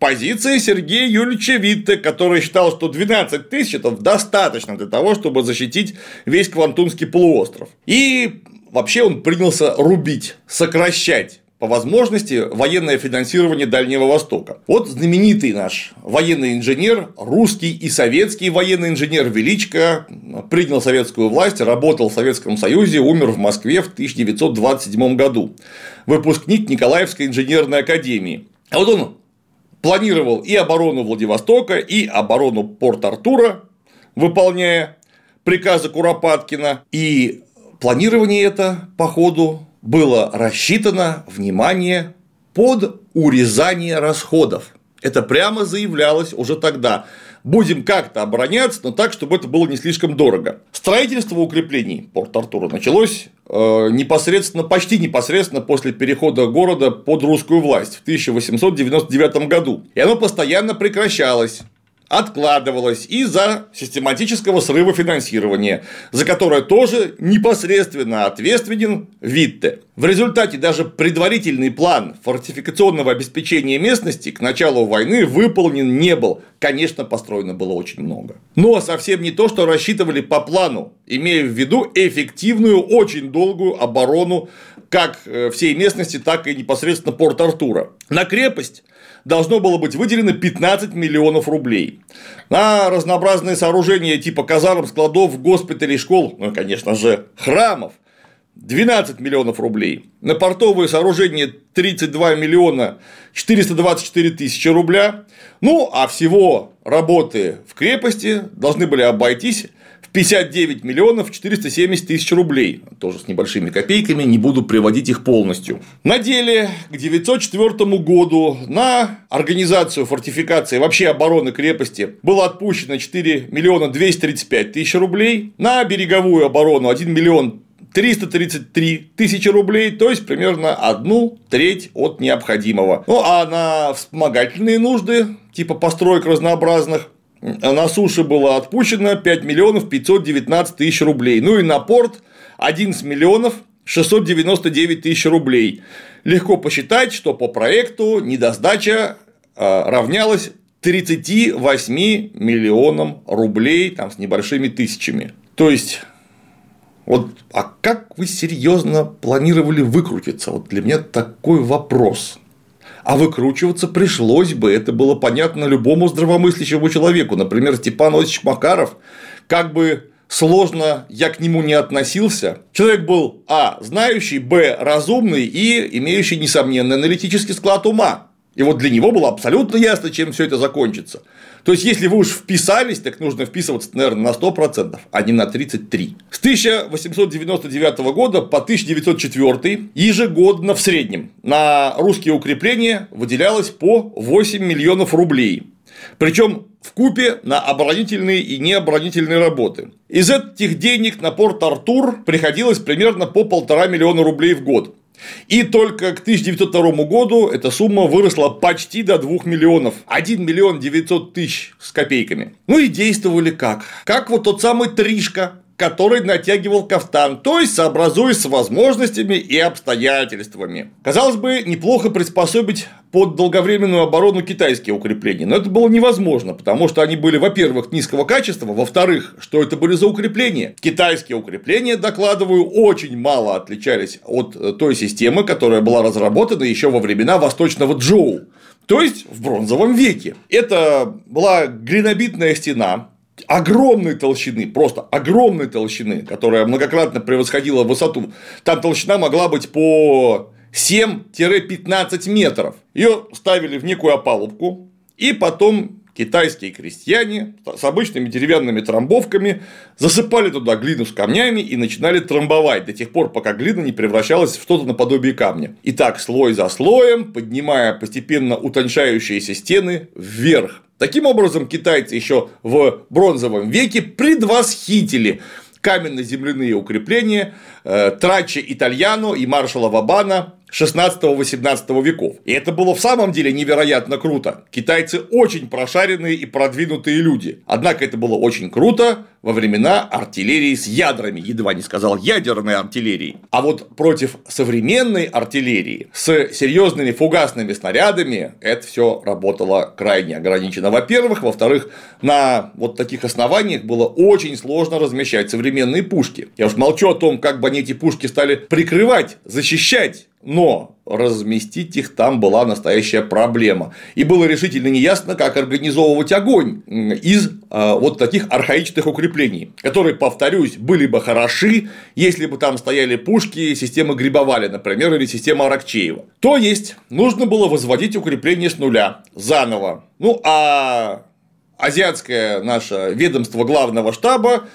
Позиция Сергея Юрьевича Витте, который считал, что 12 тысяч это достаточно для того, чтобы защитить весь Квантунский полуостров. И вообще он принялся рубить, сокращать по возможности военное финансирование Дальнего Востока. Вот знаменитый наш военный инженер, русский и советский военный инженер Величко принял советскую власть, работал в Советском Союзе, умер в Москве в 1927 году. Выпускник Николаевской инженерной академии. А вот он планировал и оборону Владивостока, и оборону Порт-Артура, выполняя приказы Куропаткина. И планирование это, по ходу, было рассчитано, внимание, под урезание расходов. Это прямо заявлялось уже тогда. Будем как-то обороняться, но так, чтобы это было не слишком дорого. Строительство укреплений Порт-Артура началось э, непосредственно, почти непосредственно после перехода города под русскую власть в 1899 году. И оно постоянно прекращалось откладывалось из-за систематического срыва финансирования, за которое тоже непосредственно ответственен Витте. В результате даже предварительный план фортификационного обеспечения местности к началу войны выполнен не был. Конечно, построено было очень много. Но совсем не то, что рассчитывали по плану, имея в виду эффективную, очень долгую оборону как э, всей местности, так и непосредственно порт Артура. На крепость должно было быть выделено 15 миллионов рублей. На разнообразные сооружения типа казарм, складов, госпиталей, школ, ну конечно же, храмов 12 миллионов рублей. На портовые сооружения 32 миллиона 424 тысячи рубля. Ну, а всего работы в крепости должны были обойтись 59 миллионов 470 тысяч рублей. Тоже с небольшими копейками, не буду приводить их полностью. На деле к 904 году на организацию фортификации, вообще обороны крепости было отпущено 4 миллиона 235 тысяч рублей. На береговую оборону 1 миллион 333 тысячи рублей, то есть примерно одну треть от необходимого. Ну а на вспомогательные нужды, типа построек разнообразных, на суше было отпущено 5 миллионов 519 тысяч рублей. Ну и на порт 11 миллионов 699 тысяч рублей. Легко посчитать, что по проекту недосдача а, равнялась 38 миллионам рублей там, с небольшими тысячами. То есть, вот, а как вы серьезно планировали выкрутиться? Вот для меня такой вопрос а выкручиваться пришлось бы, это было понятно любому здравомыслящему человеку. Например, Степан Осич Макаров, как бы сложно я к нему не относился. Человек был А. знающий, Б. разумный и имеющий несомненный аналитический склад ума. И вот для него было абсолютно ясно, чем все это закончится. То есть, если вы уж вписались, так нужно вписываться, наверное, на 100%, а не на 33%. С 1899 года по 1904 ежегодно в среднем на русские укрепления выделялось по 8 миллионов рублей. Причем в купе на оборонительные и необоронительные работы. Из этих денег на порт Артур приходилось примерно по полтора миллиона рублей в год. И только к 1902 году эта сумма выросла почти до 2 миллионов. 1 миллион 900 тысяч с копейками. Ну и действовали как? Как вот тот самый Тришка, который натягивал кафтан, то есть сообразуясь с возможностями и обстоятельствами. Казалось бы, неплохо приспособить под долговременную оборону китайские укрепления, но это было невозможно, потому что они были, во-первых, низкого качества, во-вторых, что это были за укрепления. Китайские укрепления, докладываю, очень мало отличались от э, той системы, которая была разработана еще во времена Восточного Джоу. То есть в бронзовом веке. Это была глинобитная стена, огромной толщины, просто огромной толщины, которая многократно превосходила высоту. Там толщина могла быть по 7-15 метров. Ее ставили в некую опалубку, И потом китайские крестьяне с обычными деревянными трамбовками засыпали туда глину с камнями и начинали трамбовать до тех пор, пока глина не превращалась в что-то наподобие камня. И так слой за слоем, поднимая постепенно утончающиеся стены вверх. Таким образом, китайцы еще в бронзовом веке предвосхитили каменно-земляные укрепления Трачи Итальяно и маршала Вабана 16-18 веков. И это было в самом деле невероятно круто. Китайцы очень прошаренные и продвинутые люди. Однако это было очень круто во времена артиллерии с ядрами, едва не сказал ядерной артиллерии. А вот против современной артиллерии с серьезными фугасными снарядами это все работало крайне ограничено. Во-первых, во-вторых, на вот таких основаниях было очень сложно размещать современные пушки. Я уж молчу о том, как бы они эти пушки стали прикрывать, защищать но разместить их там была настоящая проблема. И было решительно неясно, как организовывать огонь из э, вот таких архаичных укреплений, которые, повторюсь, были бы хороши, если бы там стояли пушки системы Грибовали, например, или система Аракчеева. То есть, нужно было возводить укрепление с нуля, заново. Ну, а азиатское наше ведомство главного штаба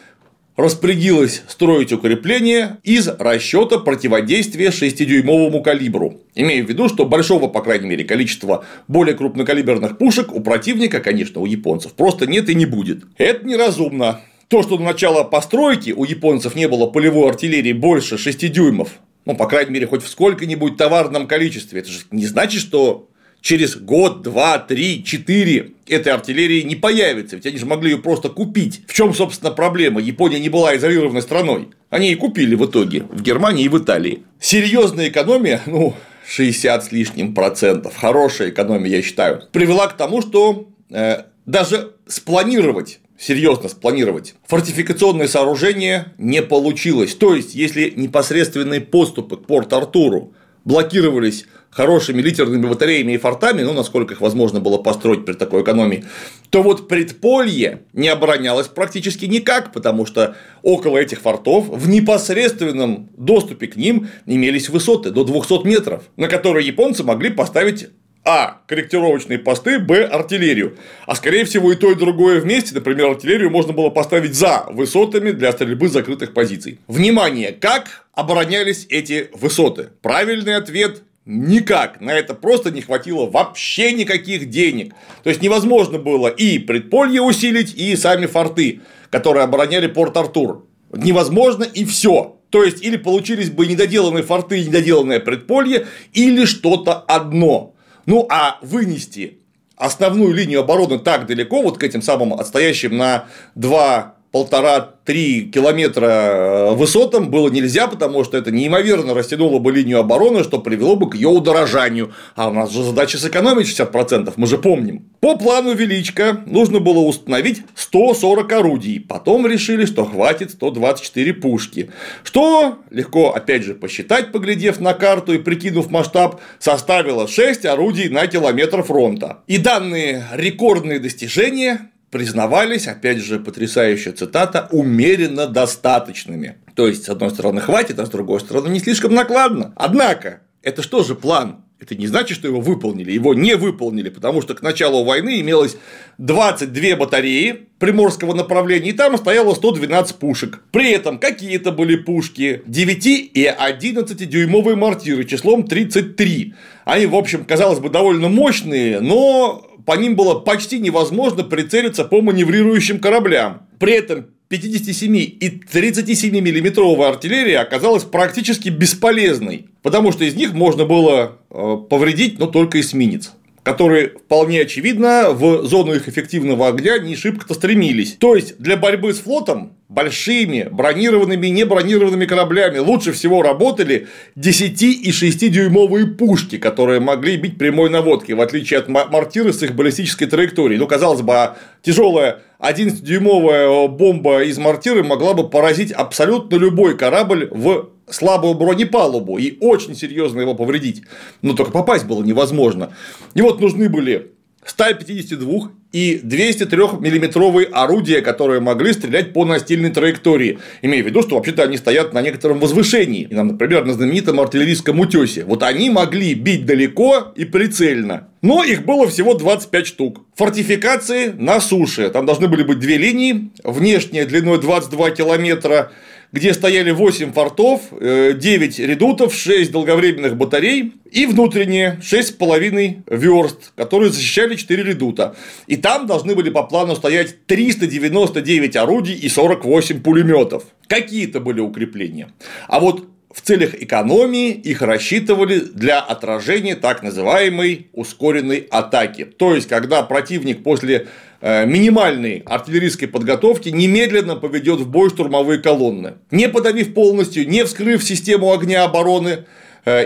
распорядилась строить укрепление из расчета противодействия 6-дюймовому калибру. Имея в виду, что большого, по крайней мере, количества более крупнокалиберных пушек у противника, конечно, у японцев, просто нет и не будет. Это неразумно. То, что до начала постройки у японцев не было полевой артиллерии больше 6 дюймов, ну, по крайней мере, хоть в сколько-нибудь товарном количестве, это же не значит, что через год, два, три, четыре этой артиллерии не появится, ведь они же могли ее просто купить. В чем, собственно, проблема? Япония не была изолированной страной. Они и купили в итоге в Германии и в Италии. Серьезная экономия, ну, 60 с лишним процентов, хорошая экономия, я считаю, привела к тому, что э, даже спланировать серьезно спланировать. Фортификационное сооружение не получилось. То есть, если непосредственные поступы к Порт-Артуру блокировались хорошими литерными батареями и фортами, ну, насколько их возможно было построить при такой экономии, то вот предполье не оборонялось практически никак, потому что около этих фортов в непосредственном доступе к ним имелись высоты до 200 метров, на которые японцы могли поставить а. Корректировочные посты, Б. Артиллерию. А скорее всего и то, и другое вместе. Например, артиллерию можно было поставить за высотами для стрельбы закрытых позиций. Внимание! Как оборонялись эти высоты? Правильный ответ Никак. На это просто не хватило вообще никаких денег. То есть невозможно было и предполье усилить, и сами форты, которые обороняли Порт-Артур. Невозможно и все. То есть, или получились бы недоделанные форты и недоделанное предполье, или что-то одно. Ну, а вынести основную линию обороны так далеко, вот к этим самым отстоящим на два полтора-три километра э, высотам было нельзя, потому что это неимоверно растянуло бы линию обороны, что привело бы к ее удорожанию. А у нас же задача сэкономить 60%, мы же помним. По плану Величко нужно было установить 140 орудий, потом решили, что хватит 124 пушки, что легко, опять же, посчитать, поглядев на карту и прикинув масштаб, составило 6 орудий на километр фронта. И данные рекордные достижения признавались, опять же, потрясающая цитата, умеренно достаточными. То есть, с одной стороны, хватит, а с другой стороны, не слишком накладно. Однако, это что же план? Это не значит, что его выполнили, его не выполнили, потому что к началу войны имелось 22 батареи приморского направления, и там стояло 112 пушек. При этом какие-то были пушки 9 и 11 дюймовые мортиры числом 33. Они, в общем, казалось бы, довольно мощные, но по ним было почти невозможно прицелиться по маневрирующим кораблям. При этом 57 и 37 миллиметровая артиллерия оказалась практически бесполезной, потому что из них можно было э, повредить, но только эсминец которые вполне очевидно в зону их эффективного огня не шибко-то стремились. То есть для борьбы с флотом большими бронированными и небронированными кораблями лучше всего работали 10 и 6 дюймовые пушки, которые могли бить прямой наводкой, в отличие от мортиры с их баллистической траекторией. Ну, казалось бы, а тяжелая 11-дюймовая бомба из мортиры могла бы поразить абсолютно любой корабль в слабую бронепалубу и очень серьезно его повредить. Но только попасть было невозможно. И вот нужны были 152 и 203 миллиметровые орудия, которые могли стрелять по настильной траектории. Имея в виду, что вообще-то они стоят на некотором возвышении. Например, на знаменитом артиллерийском утесе. Вот они могли бить далеко и прицельно. Но их было всего 25 штук. Фортификации на суше. Там должны были быть две линии. Внешняя длиной 22 километра где стояли 8 фортов, 9 э, редутов, 6 долговременных батарей и внутренние 6,5 верст, которые защищали 4 редута. И там должны были по плану стоять 399 орудий и 48 пулеметов. Какие-то были укрепления. А вот в целях экономии их рассчитывали для отражения так называемой ускоренной атаки. То есть, когда противник после Э, минимальной артиллерийской подготовки немедленно поведет в бой штурмовые колонны, не подавив полностью, не вскрыв систему огня обороны,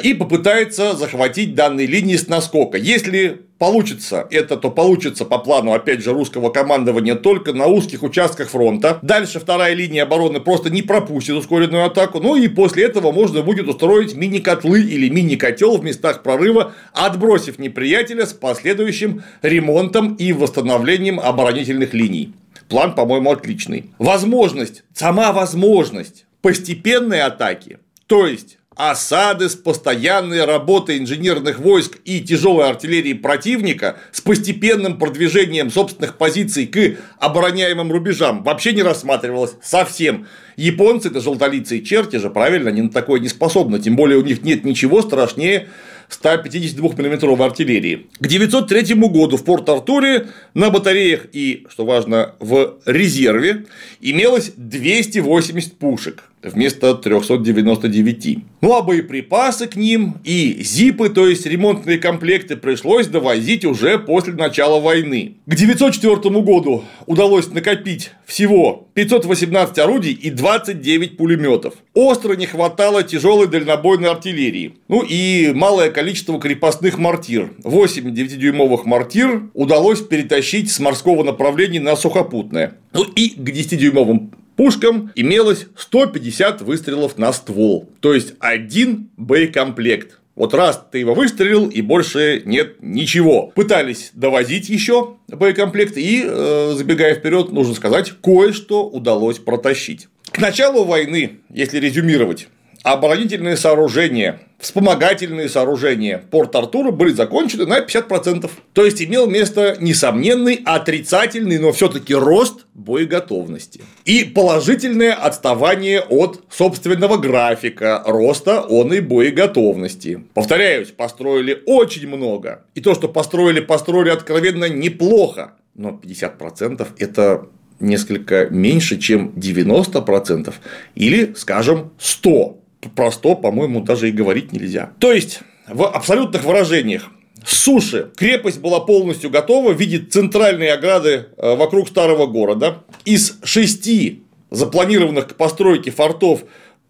и попытается захватить данные линии с наскока. Если получится это, то получится по плану, опять же, русского командования только на узких участках фронта. Дальше вторая линия обороны просто не пропустит ускоренную атаку. Ну и после этого можно будет устроить мини-котлы или мини-котел в местах прорыва, отбросив неприятеля с последующим ремонтом и восстановлением оборонительных линий. План, по-моему, отличный. Возможность, сама возможность постепенной атаки, то есть осады с постоянной работой инженерных войск и тяжелой артиллерии противника с постепенным продвижением собственных позиций к обороняемым рубежам вообще не рассматривалось совсем. Японцы это желтолицые черти же, правильно, они на такое не способны, тем более у них нет ничего страшнее 152 мм артиллерии. К 903 году в Порт-Артуре на батареях и, что важно, в резерве имелось 280 пушек вместо 399. Ну а боеприпасы к ним и зипы, то есть ремонтные комплекты, пришлось довозить уже после начала войны. К 904 году удалось накопить всего 518 орудий и 29 пулеметов. Остро не хватало тяжелой дальнобойной артиллерии. Ну и малое количество крепостных мортир. 8 9-дюймовых мортир удалось перетащить с морского направления на сухопутное. Ну и к 10-дюймовым пушкам имелось 150 выстрелов на ствол, то есть один боекомплект. Вот раз ты его выстрелил, и больше нет ничего. Пытались довозить еще боекомплект, и, э, забегая вперед, нужно сказать, кое-что удалось протащить. К началу войны, если резюмировать, оборонительные сооружения, вспомогательные сооружения Порт-Артура были закончены на 50%. То есть имел место несомненный отрицательный, но все-таки рост боеготовности. И положительное отставание от собственного графика роста он и боеготовности. Повторяюсь, построили очень много. И то, что построили, построили откровенно неплохо. Но 50% это несколько меньше, чем 90% или, скажем, 100 про 100, по-моему, даже и говорить нельзя. То есть, в абсолютных выражениях, суши крепость была полностью готова в виде центральной ограды э, вокруг старого города. Из шести запланированных к постройке фортов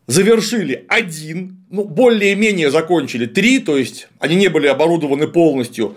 завершили один, ну, более-менее закончили три, то есть они не были оборудованы полностью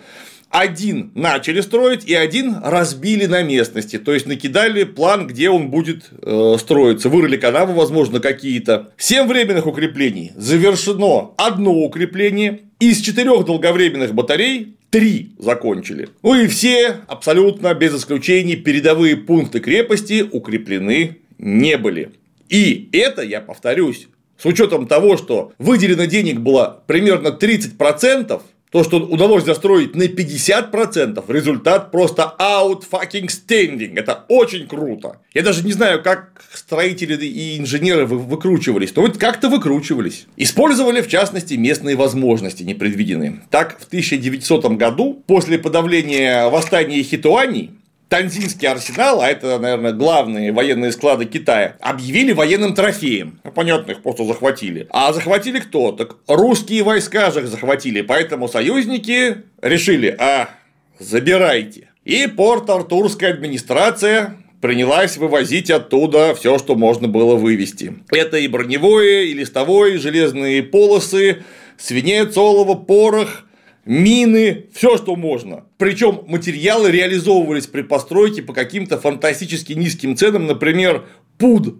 один начали строить и один разбили на местности, то есть накидали план, где он будет э, строиться, вырыли канавы, возможно, какие-то. Семь временных укреплений завершено одно укрепление, из четырех долговременных батарей три закончили. Ну и все, абсолютно без исключений, передовые пункты крепости укреплены не были. И это, я повторюсь, с учетом того, что выделено денег было примерно 30%, то, что удалось застроить на 50%, результат просто out fucking standing. Это очень круто. Я даже не знаю, как строители и инженеры выкручивались, но вот как-то выкручивались. Использовали, в частности, местные возможности непредвиденные. Так, в 1900 году, после подавления восстания хитуаней, Танзинский арсенал, а это, наверное, главные военные склады Китая, объявили военным трофеем. Ну, понятно, их просто захватили. А захватили кто? Так русские войска же их захватили, поэтому союзники решили, а, забирайте. И Порт-Артурская администрация принялась вывозить оттуда все, что можно было вывести. Это и броневое, и листовое, и железные полосы, свинец, олово, порох – мины, все, что можно. Причем материалы реализовывались при постройке по каким-то фантастически низким ценам, например, пуд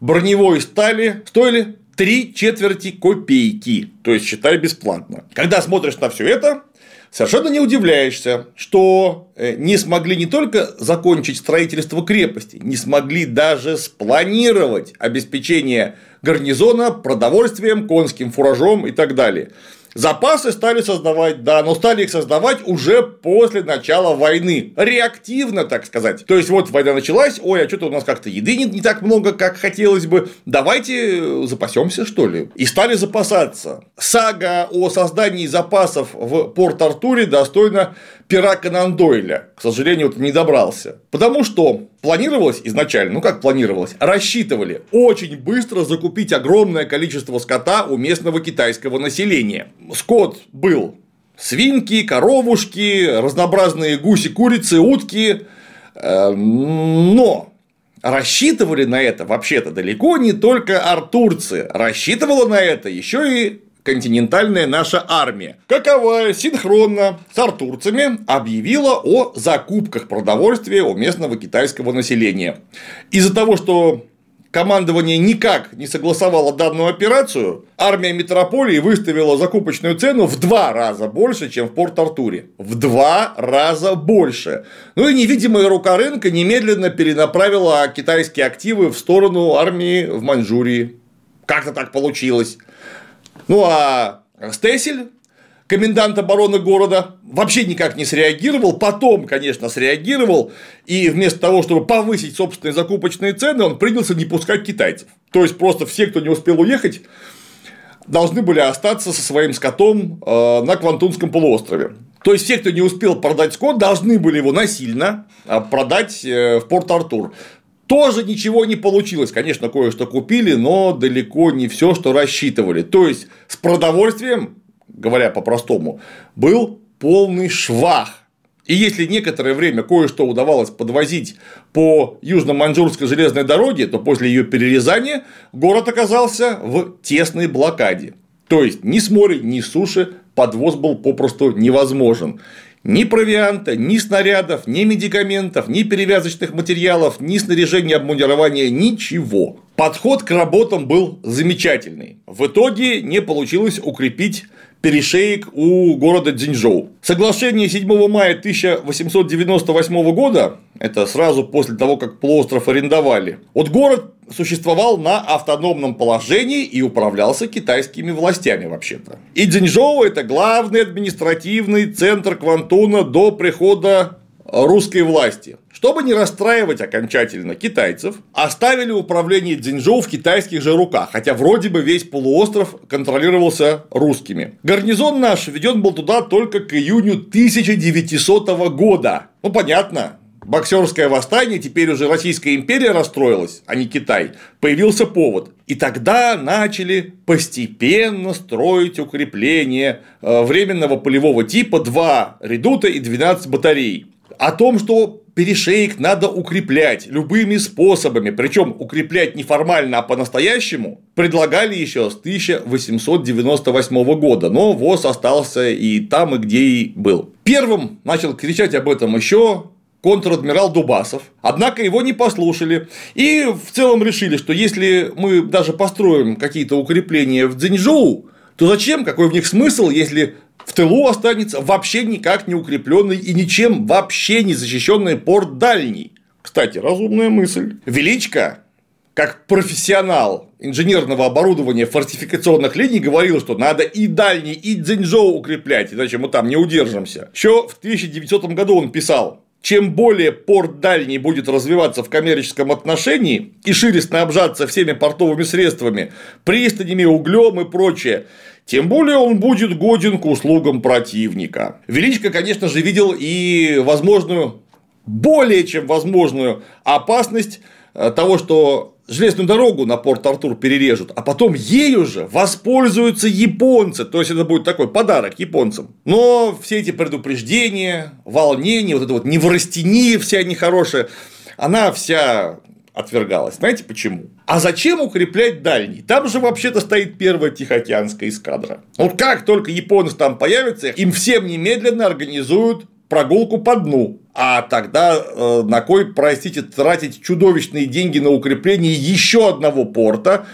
броневой стали стоили три четверти копейки, то есть считай бесплатно. Когда смотришь на все это, совершенно не удивляешься, что э, не смогли не только закончить строительство крепости, не смогли даже спланировать обеспечение гарнизона продовольствием, конским фуражом и так далее. Запасы стали создавать, да, но стали их создавать уже после начала войны. Реактивно, так сказать. То есть, вот война началась, ой, а что-то у нас как-то еды не, не так много, как хотелось бы. Давайте запасемся, что ли. И стали запасаться. Сага о создании запасов в Порт-Артуре достойна пера Конан Дойля. К сожалению, вот не добрался. Потому что планировалось изначально, ну как планировалось, рассчитывали очень быстро закупить огромное количество скота у местного китайского населения. Скот был свинки, коровушки, разнообразные гуси, курицы, утки. Э, но рассчитывали на это вообще-то далеко не только артурцы. Рассчитывала на это еще и континентальная наша армия, каковая синхронно с артурцами объявила о закупках продовольствия у местного китайского населения. Из-за того, что командование никак не согласовало данную операцию, армия метрополии выставила закупочную цену в два раза больше, чем в Порт-Артуре. В два раза больше. Ну и невидимая рука рынка немедленно перенаправила китайские активы в сторону армии в Маньчжурии. Как-то так получилось. Ну а Стесель, комендант обороны города, вообще никак не среагировал, потом, конечно, среагировал, и вместо того, чтобы повысить собственные закупочные цены, он принялся не пускать китайцев. То есть, просто все, кто не успел уехать, должны были остаться со своим скотом э, на Квантунском полуострове. То есть, все, кто не успел продать скот, должны были его насильно э, продать э, в Порт-Артур. Тоже ничего не получилось. Конечно, кое-что купили, но далеко не все, что рассчитывали. То есть с продовольствием, говоря по-простому, был полный швах. И если некоторое время кое-что удавалось подвозить по южно-маньчжурской железной дороге, то после ее перерезания город оказался в тесной блокаде. То есть ни с моря, ни с суши подвоз был попросту невозможен. Ни провианта, ни снарядов, ни медикаментов, ни перевязочных материалов, ни снаряжения обмундирования, ничего. Подход к работам был замечательный. В итоге не получилось укрепить перешеек у города Дзиньчжоу. Соглашение 7 мая 1898 года, это сразу после того, как полуостров арендовали, вот город существовал на автономном положении и управлялся китайскими властями вообще-то. И Дзиньчжоу – это главный административный центр Квантуна до прихода русской власти. Чтобы не расстраивать окончательно китайцев, оставили управление Дзиньчжоу в китайских же руках, хотя вроде бы весь полуостров контролировался русскими. Гарнизон наш введен был туда только к июню 1900 года. Ну, понятно, боксерское восстание, теперь уже Российская империя расстроилась, а не Китай, появился повод. И тогда начали постепенно строить укрепления э, временного полевого типа 2 редута и 12 батарей. О том, что перешейк надо укреплять любыми способами, причем укреплять не формально, а по-настоящему, предлагали еще с 1898 года, но ВОЗ остался и там, и где и был. Первым начал кричать об этом еще контр-адмирал Дубасов. Однако его не послушали. И в целом решили, что если мы даже построим какие-то укрепления в Цзиньчжоу, то зачем, какой в них смысл, если в тылу останется вообще никак не укрепленный и ничем вообще не защищенный порт дальний. Кстати, разумная мысль. Величко, как профессионал инженерного оборудования фортификационных линий, говорил, что надо и дальний, и Цзиньчжоу укреплять, иначе мы там не удержимся. Еще в 1900 году он писал, чем более порт дальний будет развиваться в коммерческом отношении и шире снабжаться всеми портовыми средствами, пристанями, углем и прочее, тем более он будет годен к услугам противника. Величко, конечно же, видел и возможную, более чем возможную опасность э, того, что железную дорогу на порт Артур перережут, а потом ею же воспользуются японцы. То есть это будет такой подарок японцам. Но все эти предупреждения, волнения, вот это вот неврастения вся нехорошая, она вся отвергалась. Знаете почему? А зачем укреплять дальний? Там же вообще-то стоит первая Тихоокеанская эскадра. Вот как только японцы там появятся, им всем немедленно организуют прогулку по дну. А тогда э, на кой, простите, тратить чудовищные деньги на укрепление еще одного порта?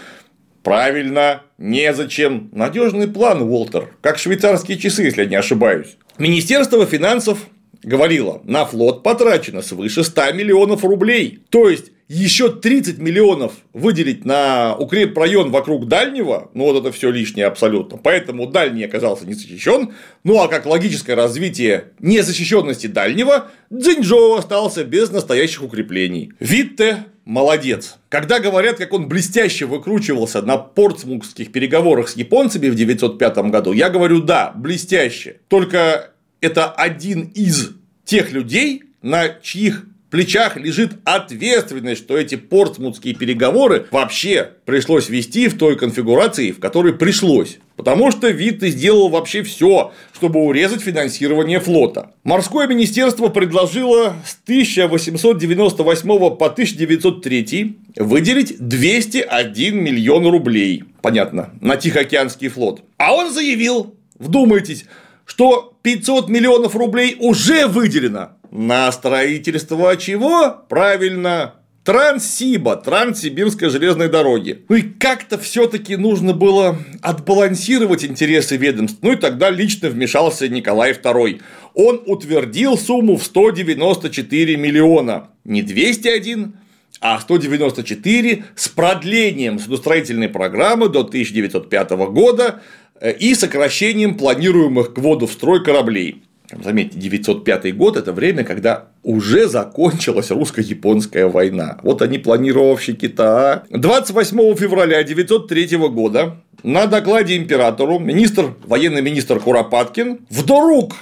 Правильно, незачем. Надежный план, Уолтер, как швейцарские часы, если я не ошибаюсь. Министерство финансов говорило, на флот потрачено свыше 100 миллионов рублей. То есть еще 30 миллионов выделить на укрепрайон вокруг дальнего, ну вот это все лишнее абсолютно. Поэтому дальний оказался не защищен. Ну а как логическое развитие незащищенности дальнего, Цзиньчжоу остался без настоящих укреплений. Витте молодец. Когда говорят, как он блестяще выкручивался на портсмутских переговорах с японцами в 905 году, я говорю да, блестяще. Только это один из тех людей, на чьих плечах лежит ответственность, что эти портсмутские переговоры вообще пришлось вести в той конфигурации, в которой пришлось. Потому что Витте сделал вообще все, чтобы урезать финансирование флота. Морское министерство предложило с 1898 по 1903 выделить 201 миллион рублей. Понятно, на Тихоокеанский флот. А он заявил, вдумайтесь, что 500 миллионов рублей уже выделено на строительство чего? Правильно, Транссиба, Транссибирской железной дороги. Ну и как-то все-таки нужно было отбалансировать интересы ведомств. Ну и тогда лично вмешался Николай II. Он утвердил сумму в 194 миллиона. Не 201, а 194 с продлением судостроительной программы до 1905 года э, и сокращением планируемых к воду в строй кораблей. Заметьте, 905 год – это время, когда уже закончилась русско-японская война. Вот они планировщики-то. 28 а. февраля 903 года на докладе императору министр, военный министр Куропаткин вдруг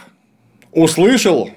услышал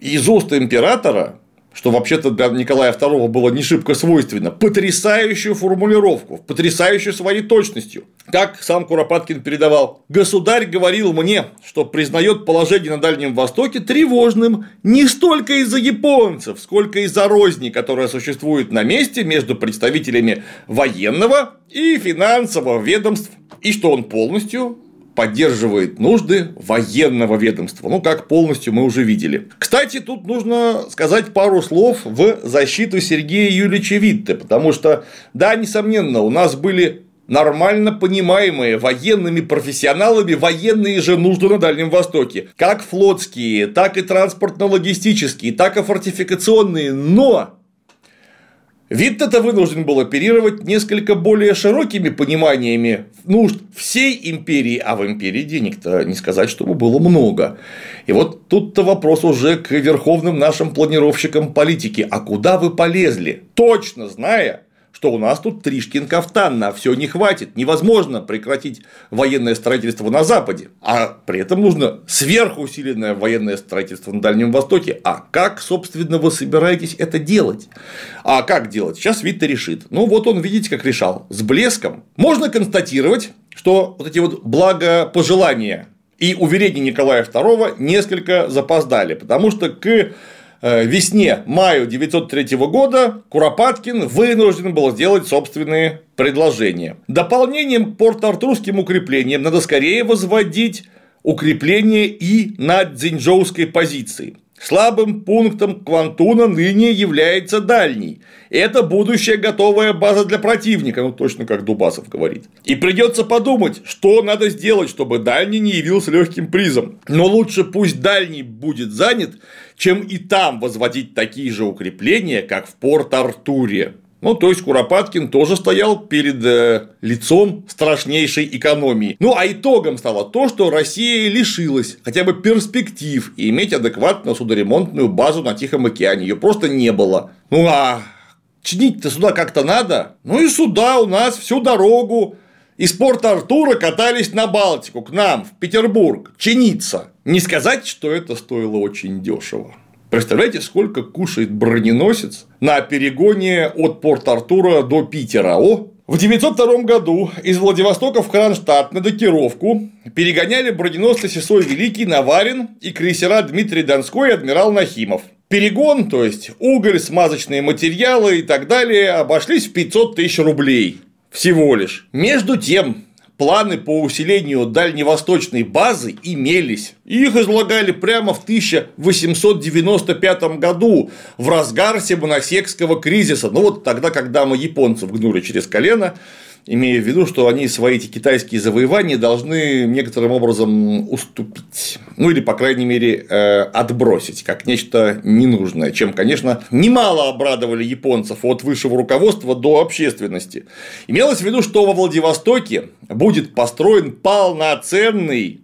из уст императора что вообще-то для Николая II было не шибко свойственно, потрясающую формулировку, потрясающую своей точностью. Как сам Куропаткин передавал, государь говорил мне, что признает положение на Дальнем Востоке тревожным не столько из-за японцев, сколько из-за розни, которая существует на месте между представителями военного и финансового ведомств, и что он полностью поддерживает нужды военного ведомства. Ну, как полностью мы уже видели. Кстати, тут нужно сказать пару слов в защиту Сергея Юлича Витте, потому что, да, несомненно, у нас были нормально понимаемые военными профессионалами военные же нужды на Дальнем Востоке. Как флотские, так и транспортно-логистические, так и фортификационные. Но Это вынужден был оперировать несколько более широкими пониманиями нужд всей империи, а в империи денег-то не сказать, чтобы было много. И вот тут-то вопрос уже к верховным нашим планировщикам политики. А куда вы полезли? Точно зная, что у нас тут Тришкин кафтан, на все не хватит, невозможно прекратить военное строительство на Западе, а при этом нужно сверхусиленное военное строительство на Дальнем Востоке. А как, собственно, вы собираетесь это делать? А как делать? Сейчас Витте решит. Ну, вот он, видите, как решал. С блеском. Можно констатировать, что вот эти вот благопожелания и уверения Николая II несколько запоздали, потому что к весне, маю 903 года Куропаткин вынужден был сделать собственные предложения. Дополнением к порт-артурским укреплениям надо скорее возводить укрепление и на дзиньчжоуской позиции. Слабым пунктом Квантуна ныне является дальний. Это будущая готовая база для противника, ну точно как Дубасов говорит. И придется подумать, что надо сделать, чтобы дальний не явился легким призом. Но лучше пусть дальний будет занят, чем и там возводить такие же укрепления, как в Порт-Артуре. Ну, то есть Куропаткин тоже стоял перед э, лицом страшнейшей экономии. Ну, а итогом стало то, что Россия лишилась хотя бы перспектив и иметь адекватную судоремонтную базу на Тихом океане. Ее просто не было. Ну, а чинить-то сюда как-то надо. Ну, и сюда у нас всю дорогу из порта Артура катались на Балтику, к нам, в Петербург, чиниться. Не сказать, что это стоило очень дешево. Представляете, сколько кушает броненосец на перегоне от Порт-Артура до Питера? О, в 902 году из Владивостока в Кронштадт на докировку перегоняли броненосцы Сесой Великий, Наварин и крейсера Дмитрий Донской и адмирал Нахимов. Перегон, то есть уголь, смазочные материалы и так далее, обошлись в 500 тысяч рублей всего лишь. Между тем, планы по усилению дальневосточной базы имелись. Их излагали прямо в 1895 году, в разгар Симоносекского кризиса. Ну вот тогда, когда мы японцев гнули через колено, имея в виду, что они свои эти китайские завоевания должны некоторым образом уступить. Ну или, по крайней мере, э, отбросить как нечто ненужное, чем, конечно, немало обрадовали японцев от высшего руководства до общественности. Имелось в виду, что во Владивостоке будет построен полноценный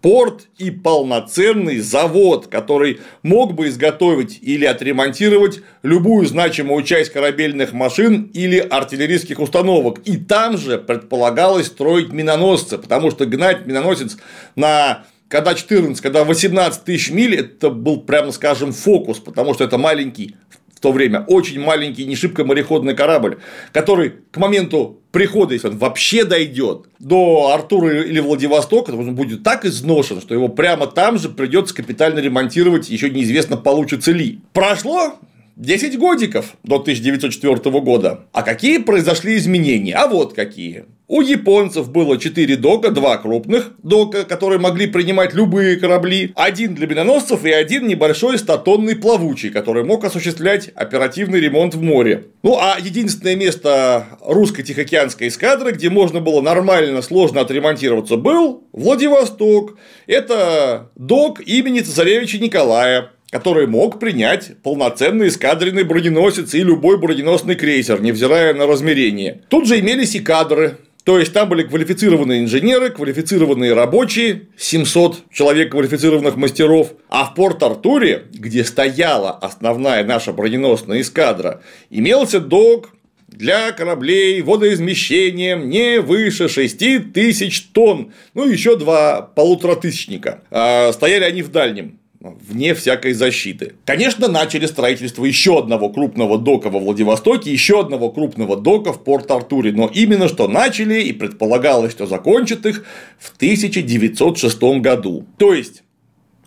порт и полноценный завод, который мог бы изготовить или отремонтировать любую значимую часть корабельных машин или артиллерийских установок. И там же предполагалось строить миноносцы, потому что гнать миноносец на когда 14, когда 18 тысяч миль, это был, прямо скажем, фокус, потому что это маленький в то время очень маленький, не шибко мореходный корабль, который к моменту прихода, если он вообще дойдет до Артура или Владивостока, то он будет так изношен, что его прямо там же придется капитально ремонтировать, еще неизвестно, получится ли. Прошло 10 годиков до 1904 года. А какие произошли изменения? А вот какие. У японцев было 4 дока, 2 крупных дока, которые могли принимать любые корабли, один для миноносцев и один небольшой статонный плавучий, который мог осуществлять оперативный ремонт в море. Ну а единственное место русской Тихоокеанской эскадры, где можно было нормально, сложно отремонтироваться, был Владивосток. Это док имени цесаревича Николая, который мог принять полноценный эскадренный броненосец и любой броненосный крейсер, невзирая на размерение. Тут же имелись и кадры, то есть там были квалифицированные инженеры, квалифицированные рабочие, 700 человек квалифицированных мастеров. А в Порт-Артуре, где стояла основная наша броненосная эскадра, имелся док для кораблей водоизмещением не выше 6 тысяч тонн, ну еще два полуторатысячника. А стояли они в дальнем вне всякой защиты. Конечно, начали строительство еще одного крупного дока во Владивостоке, еще одного крупного дока в Порт-Артуре, но именно что начали и предполагалось, что закончат их в 1906 году. То есть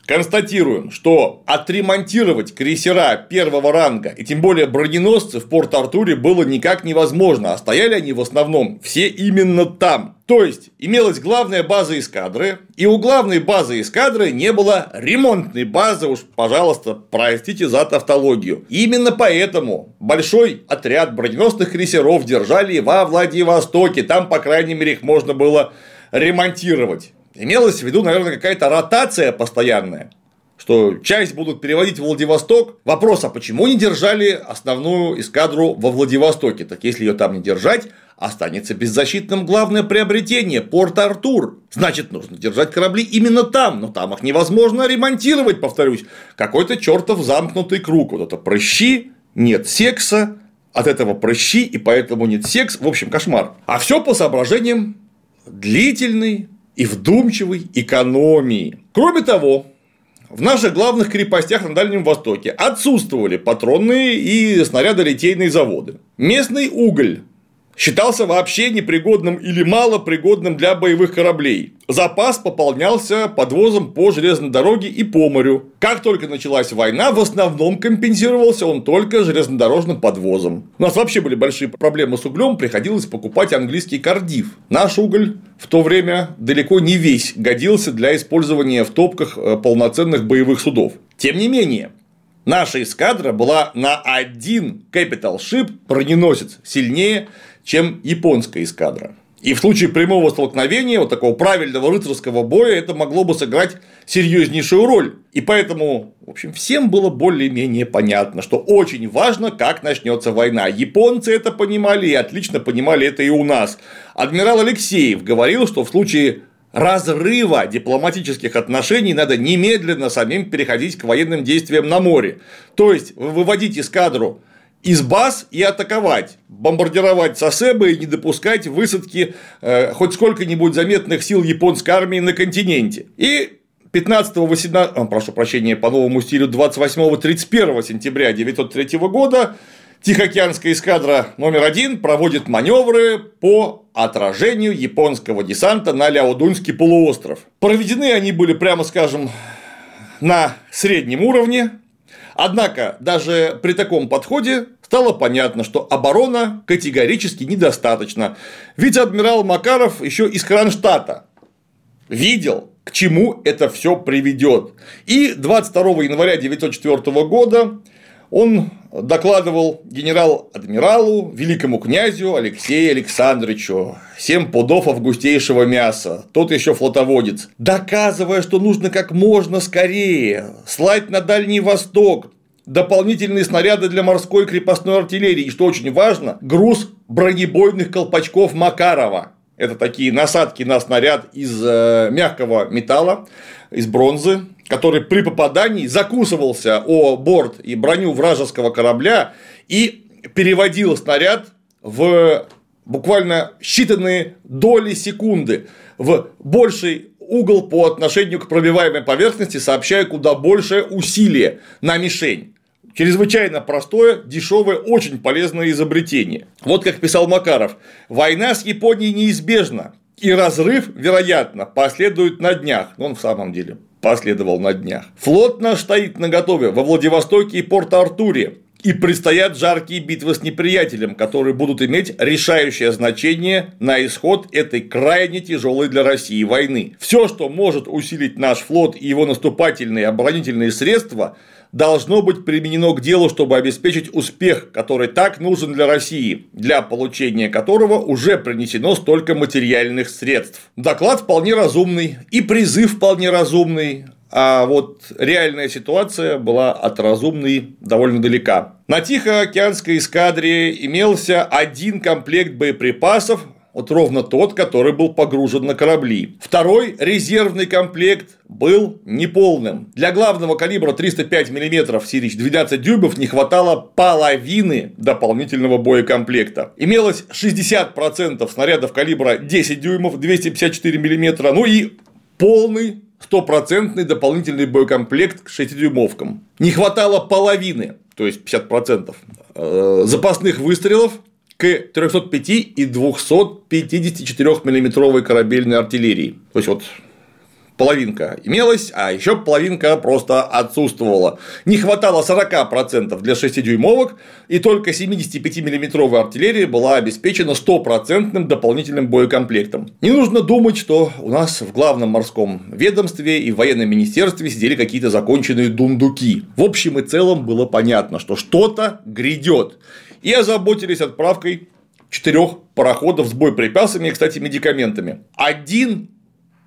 Констатируем, что отремонтировать крейсера первого ранга, и тем более броненосцы в Порт-Артуре было никак невозможно, а стояли они в основном все именно там. То есть, имелась главная база эскадры, и у главной базы эскадры не было ремонтной базы, уж, пожалуйста, простите за тавтологию. Именно поэтому большой отряд броненосных крейсеров держали во Владивостоке, там, по крайней мере, их можно было ремонтировать. Имелось в виду, наверное, какая-то ротация постоянная, что часть будут переводить в Владивосток. Вопрос, а почему не держали основную эскадру во Владивостоке? Так если ее там не держать, останется беззащитным главное приобретение – Порт-Артур. Значит, нужно держать корабли именно там, но там их невозможно ремонтировать, повторюсь. Какой-то чертов замкнутый круг. Вот это прыщи, нет секса, от этого прыщи, и поэтому нет секс. В общем, кошмар. А все по соображениям длительной, и вдумчивой экономии. Кроме того, в наших главных крепостях на Дальнем Востоке отсутствовали патронные и снарядолитейные заводы. Местный уголь считался вообще непригодным или малопригодным для боевых кораблей. Запас пополнялся подвозом по железной дороге и по морю. Как только началась война, в основном компенсировался он только железнодорожным подвозом. У нас вообще были большие проблемы с углем, приходилось покупать английский кардив. Наш уголь в то время далеко не весь годился для использования в топках э, полноценных боевых судов. Тем не менее, Наша эскадра была на один Capital Ship броненосец сильнее, чем японская эскадра. И в случае прямого столкновения, вот такого правильного рыцарского боя, это могло бы сыграть серьезнейшую роль. И поэтому, в общем, всем было более-менее понятно, что очень важно, как начнется война. Японцы это понимали и отлично понимали это и у нас. Адмирал Алексеев говорил, что в случае разрыва дипломатических отношений надо немедленно самим переходить к военным действиям на море. То есть выводить эскадру из баз и атаковать, бомбардировать Сосебы и не допускать высадки э, хоть сколько-нибудь заметных сил японской армии на континенте. И 15-18, прошу прощения, по новому стилю 28-31 сентября 1903 года Тихоокеанская эскадра номер один проводит маневры по отражению японского десанта на Ляодунский полуостров. Проведены они были, прямо скажем, на среднем уровне, Однако, даже при таком подходе стало понятно, что оборона категорически недостаточно. Ведь адмирал Макаров еще из Кронштадта видел, к чему это все приведет. И 22 января 1904 года он докладывал генерал-адмиралу, великому князю Алексею Александровичу, семь пудов августейшего мяса, тот еще флотоводец, доказывая, что нужно как можно скорее слать на Дальний Восток дополнительные снаряды для морской крепостной артиллерии, и, что очень важно, груз бронебойных колпачков Макарова. Это такие насадки на снаряд из э, мягкого металла, из бронзы, который при попадании закусывался о борт и броню вражеского корабля и переводил снаряд в буквально считанные доли секунды в больший угол по отношению к пробиваемой поверхности, сообщая куда большее усилие на мишень. Чрезвычайно простое, дешевое, очень полезное изобретение. Вот как писал Макаров, война с Японией неизбежна, и разрыв, вероятно, последует на днях. Но он в самом деле последовал на днях. Флот наш стоит на готове во Владивостоке и Порт-Артуре. И предстоят жаркие битвы с неприятелем, которые будут иметь решающее значение на исход этой крайне тяжелой для России войны. Все, что может усилить наш флот и его наступательные оборонительные средства, должно быть применено к делу, чтобы обеспечить успех, который так нужен для России, для получения которого уже принесено столько материальных средств. Доклад вполне разумный и призыв вполне разумный, а вот реальная ситуация была от разумной довольно далека. На Тихоокеанской эскадре имелся один комплект боеприпасов, вот ровно тот, который был погружен на корабли. Второй резервный комплект был неполным. Для главного калибра 305 мм Сирич 12 дюймов не хватало половины дополнительного боекомплекта. Имелось 60% снарядов калибра 10 дюймов 254 мм, ну и полный стопроцентный дополнительный боекомплект к 6-дюймовкам. Не хватало половины, то есть 50% э, запасных выстрелов к 305 и 254 миллиметровой корабельной артиллерии. То есть вот половинка имелась, а еще половинка просто отсутствовала. Не хватало 40% для 6-дюймовок, и только 75-миллиметровая артиллерия была обеспечена стопроцентным дополнительным боекомплектом. Не нужно думать, что у нас в главном морском ведомстве и в военном министерстве сидели какие-то законченные дундуки. В общем и целом было понятно, что что-то грядет и озаботились отправкой четырех пароходов с боеприпасами и, кстати, медикаментами. Один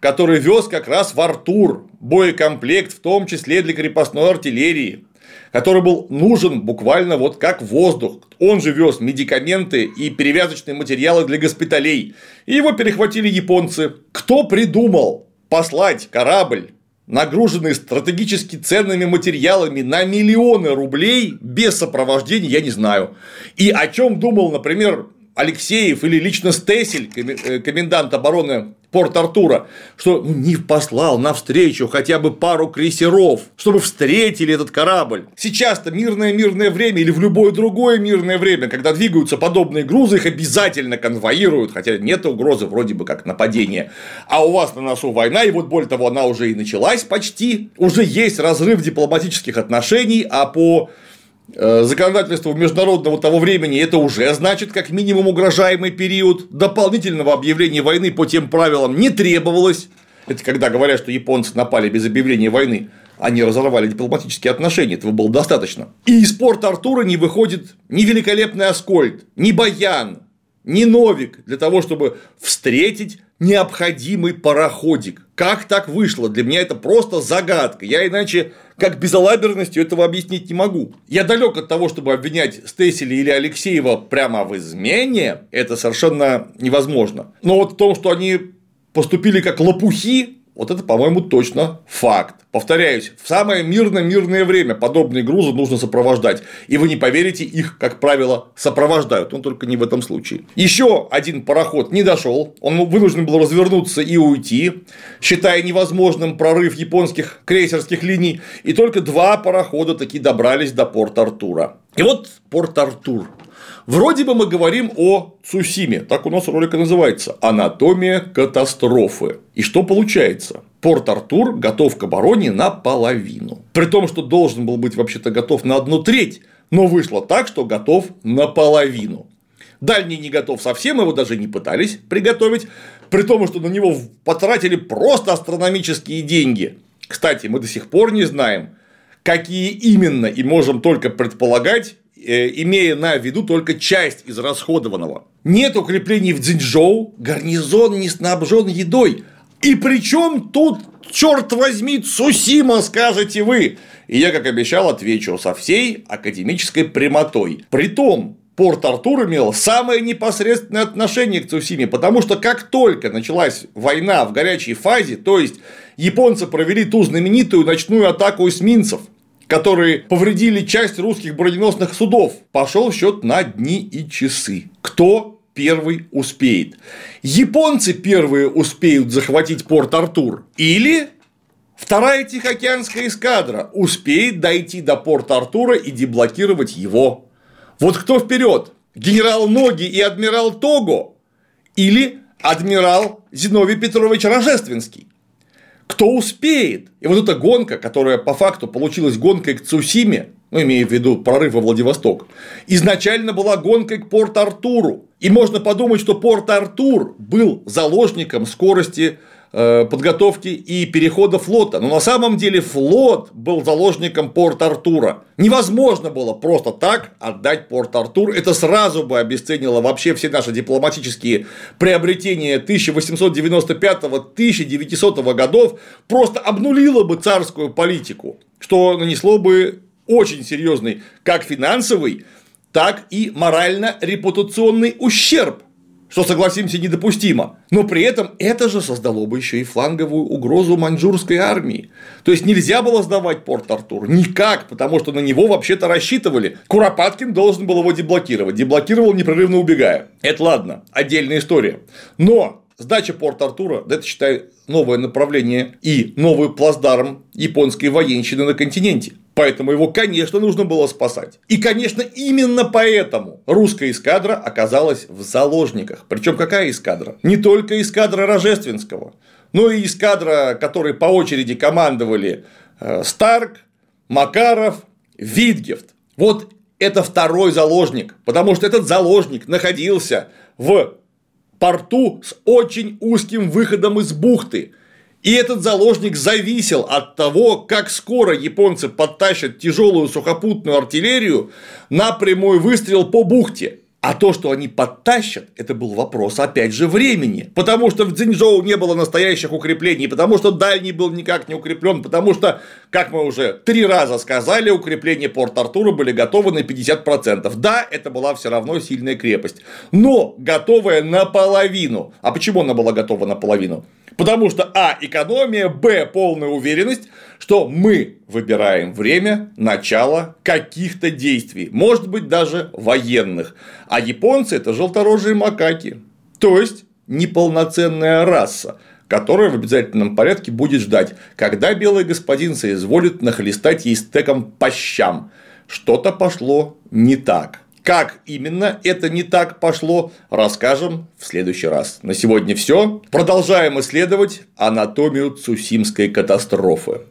который вез как раз в Артур боекомплект, в том числе для крепостной артиллерии, который был нужен буквально вот как воздух. Он же вез медикаменты и перевязочные материалы для госпиталей. И его перехватили японцы. Кто придумал послать корабль нагруженный стратегически ценными материалами на миллионы рублей без сопровождения, я не знаю. И о чем думал, например, Алексеев или лично Стесель, э, комендант обороны Порт-Артура, что ну, Нив послал навстречу хотя бы пару крейсеров, чтобы встретили этот корабль. Сейчас-то мирное-мирное время или в любое другое мирное время, когда двигаются подобные грузы, их обязательно конвоируют, хотя нет угрозы вроде бы как нападения. А у вас на носу война, и вот более того, она уже и началась почти, уже есть разрыв дипломатических отношений, а по законодательству международного того времени это уже значит как минимум угрожаемый период. Дополнительного объявления войны по тем правилам не требовалось. Это когда говорят, что японцы напали без объявления войны. Они разорвали дипломатические отношения, этого было достаточно. И из порта Артура не выходит ни великолепный Аскольд, ни Баян, ни Новик для того, чтобы встретить необходимый пароходик. Как так вышло? Для меня это просто загадка. Я иначе как безалаберностью этого объяснить не могу. Я далек от того, чтобы обвинять Стесселя или Алексеева прямо в измене, это совершенно невозможно. Но вот в том, что они поступили как лопухи, вот это, по-моему, точно факт. Повторяюсь, в самое мирное-мирное время подобные грузы нужно сопровождать. И вы не поверите, их, как правило, сопровождают. Но только не в этом случае. Еще один пароход не дошел. Он вынужден был развернуться и уйти, считая невозможным прорыв японских крейсерских линий. И только два парохода таки добрались до порта Артура. И вот порт Артур. Вроде бы мы говорим о Цусиме, так у нас ролик и называется «Анатомия катастрофы». И что получается? Порт-Артур готов к обороне наполовину. При том, что должен был быть вообще-то готов на одну треть, но вышло так, что готов наполовину. Дальний не готов совсем, его даже не пытались приготовить, при том, что на него потратили просто астрономические деньги. Кстати, мы до сих пор не знаем, какие именно, и можем только предполагать, имея на виду только часть израсходованного. Нет укреплений в Цзиньчжоу, гарнизон не снабжен едой. И причем тут, черт возьми, Цусима, скажете вы. И я, как обещал, отвечу со всей академической прямотой. Притом, Порт-Артур имел самое непосредственное отношение к Цусиме, потому что как только началась война в горячей фазе, то есть японцы провели ту знаменитую ночную атаку эсминцев, которые повредили часть русских броненосных судов, пошел счет на дни и часы. Кто первый успеет? Японцы первые успеют захватить Порт-Артур или Вторая Тихоокеанская эскадра успеет дойти до порта Артура и деблокировать его. Вот кто вперед? Генерал Ноги и адмирал Того или адмирал Зиновий Петрович Рожественский? Кто успеет? И вот эта гонка, которая по факту получилась гонкой к Цусиме, ну, имея в виду прорыв во Владивосток, изначально была гонкой к Порт-Артуру. И можно подумать, что Порт-Артур был заложником скорости подготовки и перехода флота. Но на самом деле флот был заложником Порт-Артура. Невозможно было просто так отдать Порт-Артур. Это сразу бы обесценило вообще все наши дипломатические приобретения 1895-1900 годов, просто обнулило бы царскую политику, что нанесло бы очень серьезный как финансовый, так и морально-репутационный ущерб что, согласимся, недопустимо. Но при этом это же создало бы еще и фланговую угрозу маньчжурской армии. То есть нельзя было сдавать Порт-Артур. Никак, потому что на него вообще-то рассчитывали. Куропаткин должен был его деблокировать. Деблокировал, непрерывно убегая. Это ладно, отдельная история. Но Сдача Порт-Артура – это, считай, новое направление и новый плацдарм японской военщины на континенте. Поэтому его, конечно, нужно было спасать. И, конечно, именно поэтому русская эскадра оказалась в заложниках. Причем какая эскадра? Не только эскадра Рожественского, но и эскадра, которой по очереди командовали э, Старк, Макаров, Витгефт. Вот это второй заложник, потому что этот заложник находился в порту с очень узким выходом из бухты. И этот заложник зависел от того, как скоро японцы подтащат тяжелую сухопутную артиллерию на прямой выстрел по бухте. А то, что они подтащат, это был вопрос, опять же, времени. Потому что в Цзиньчжоу не было настоящих укреплений, потому что дальний был никак не укреплен, потому что, как мы уже три раза сказали, укрепления Порт-Артура были готовы на 50%. Да, это была все равно сильная крепость, но готовая наполовину. А почему она была готова наполовину? Потому что А. Экономия, Б. Полная уверенность, что мы выбираем время начала каких-то действий, может быть, даже военных. А японцы – это желторожие макаки, то есть неполноценная раса, которая в обязательном порядке будет ждать, когда белый господин соизволит нахлестать ей стеком по щам. Что-то пошло не так. Как именно это не так пошло, расскажем в следующий раз. На сегодня все. Продолжаем исследовать анатомию Цусимской катастрофы.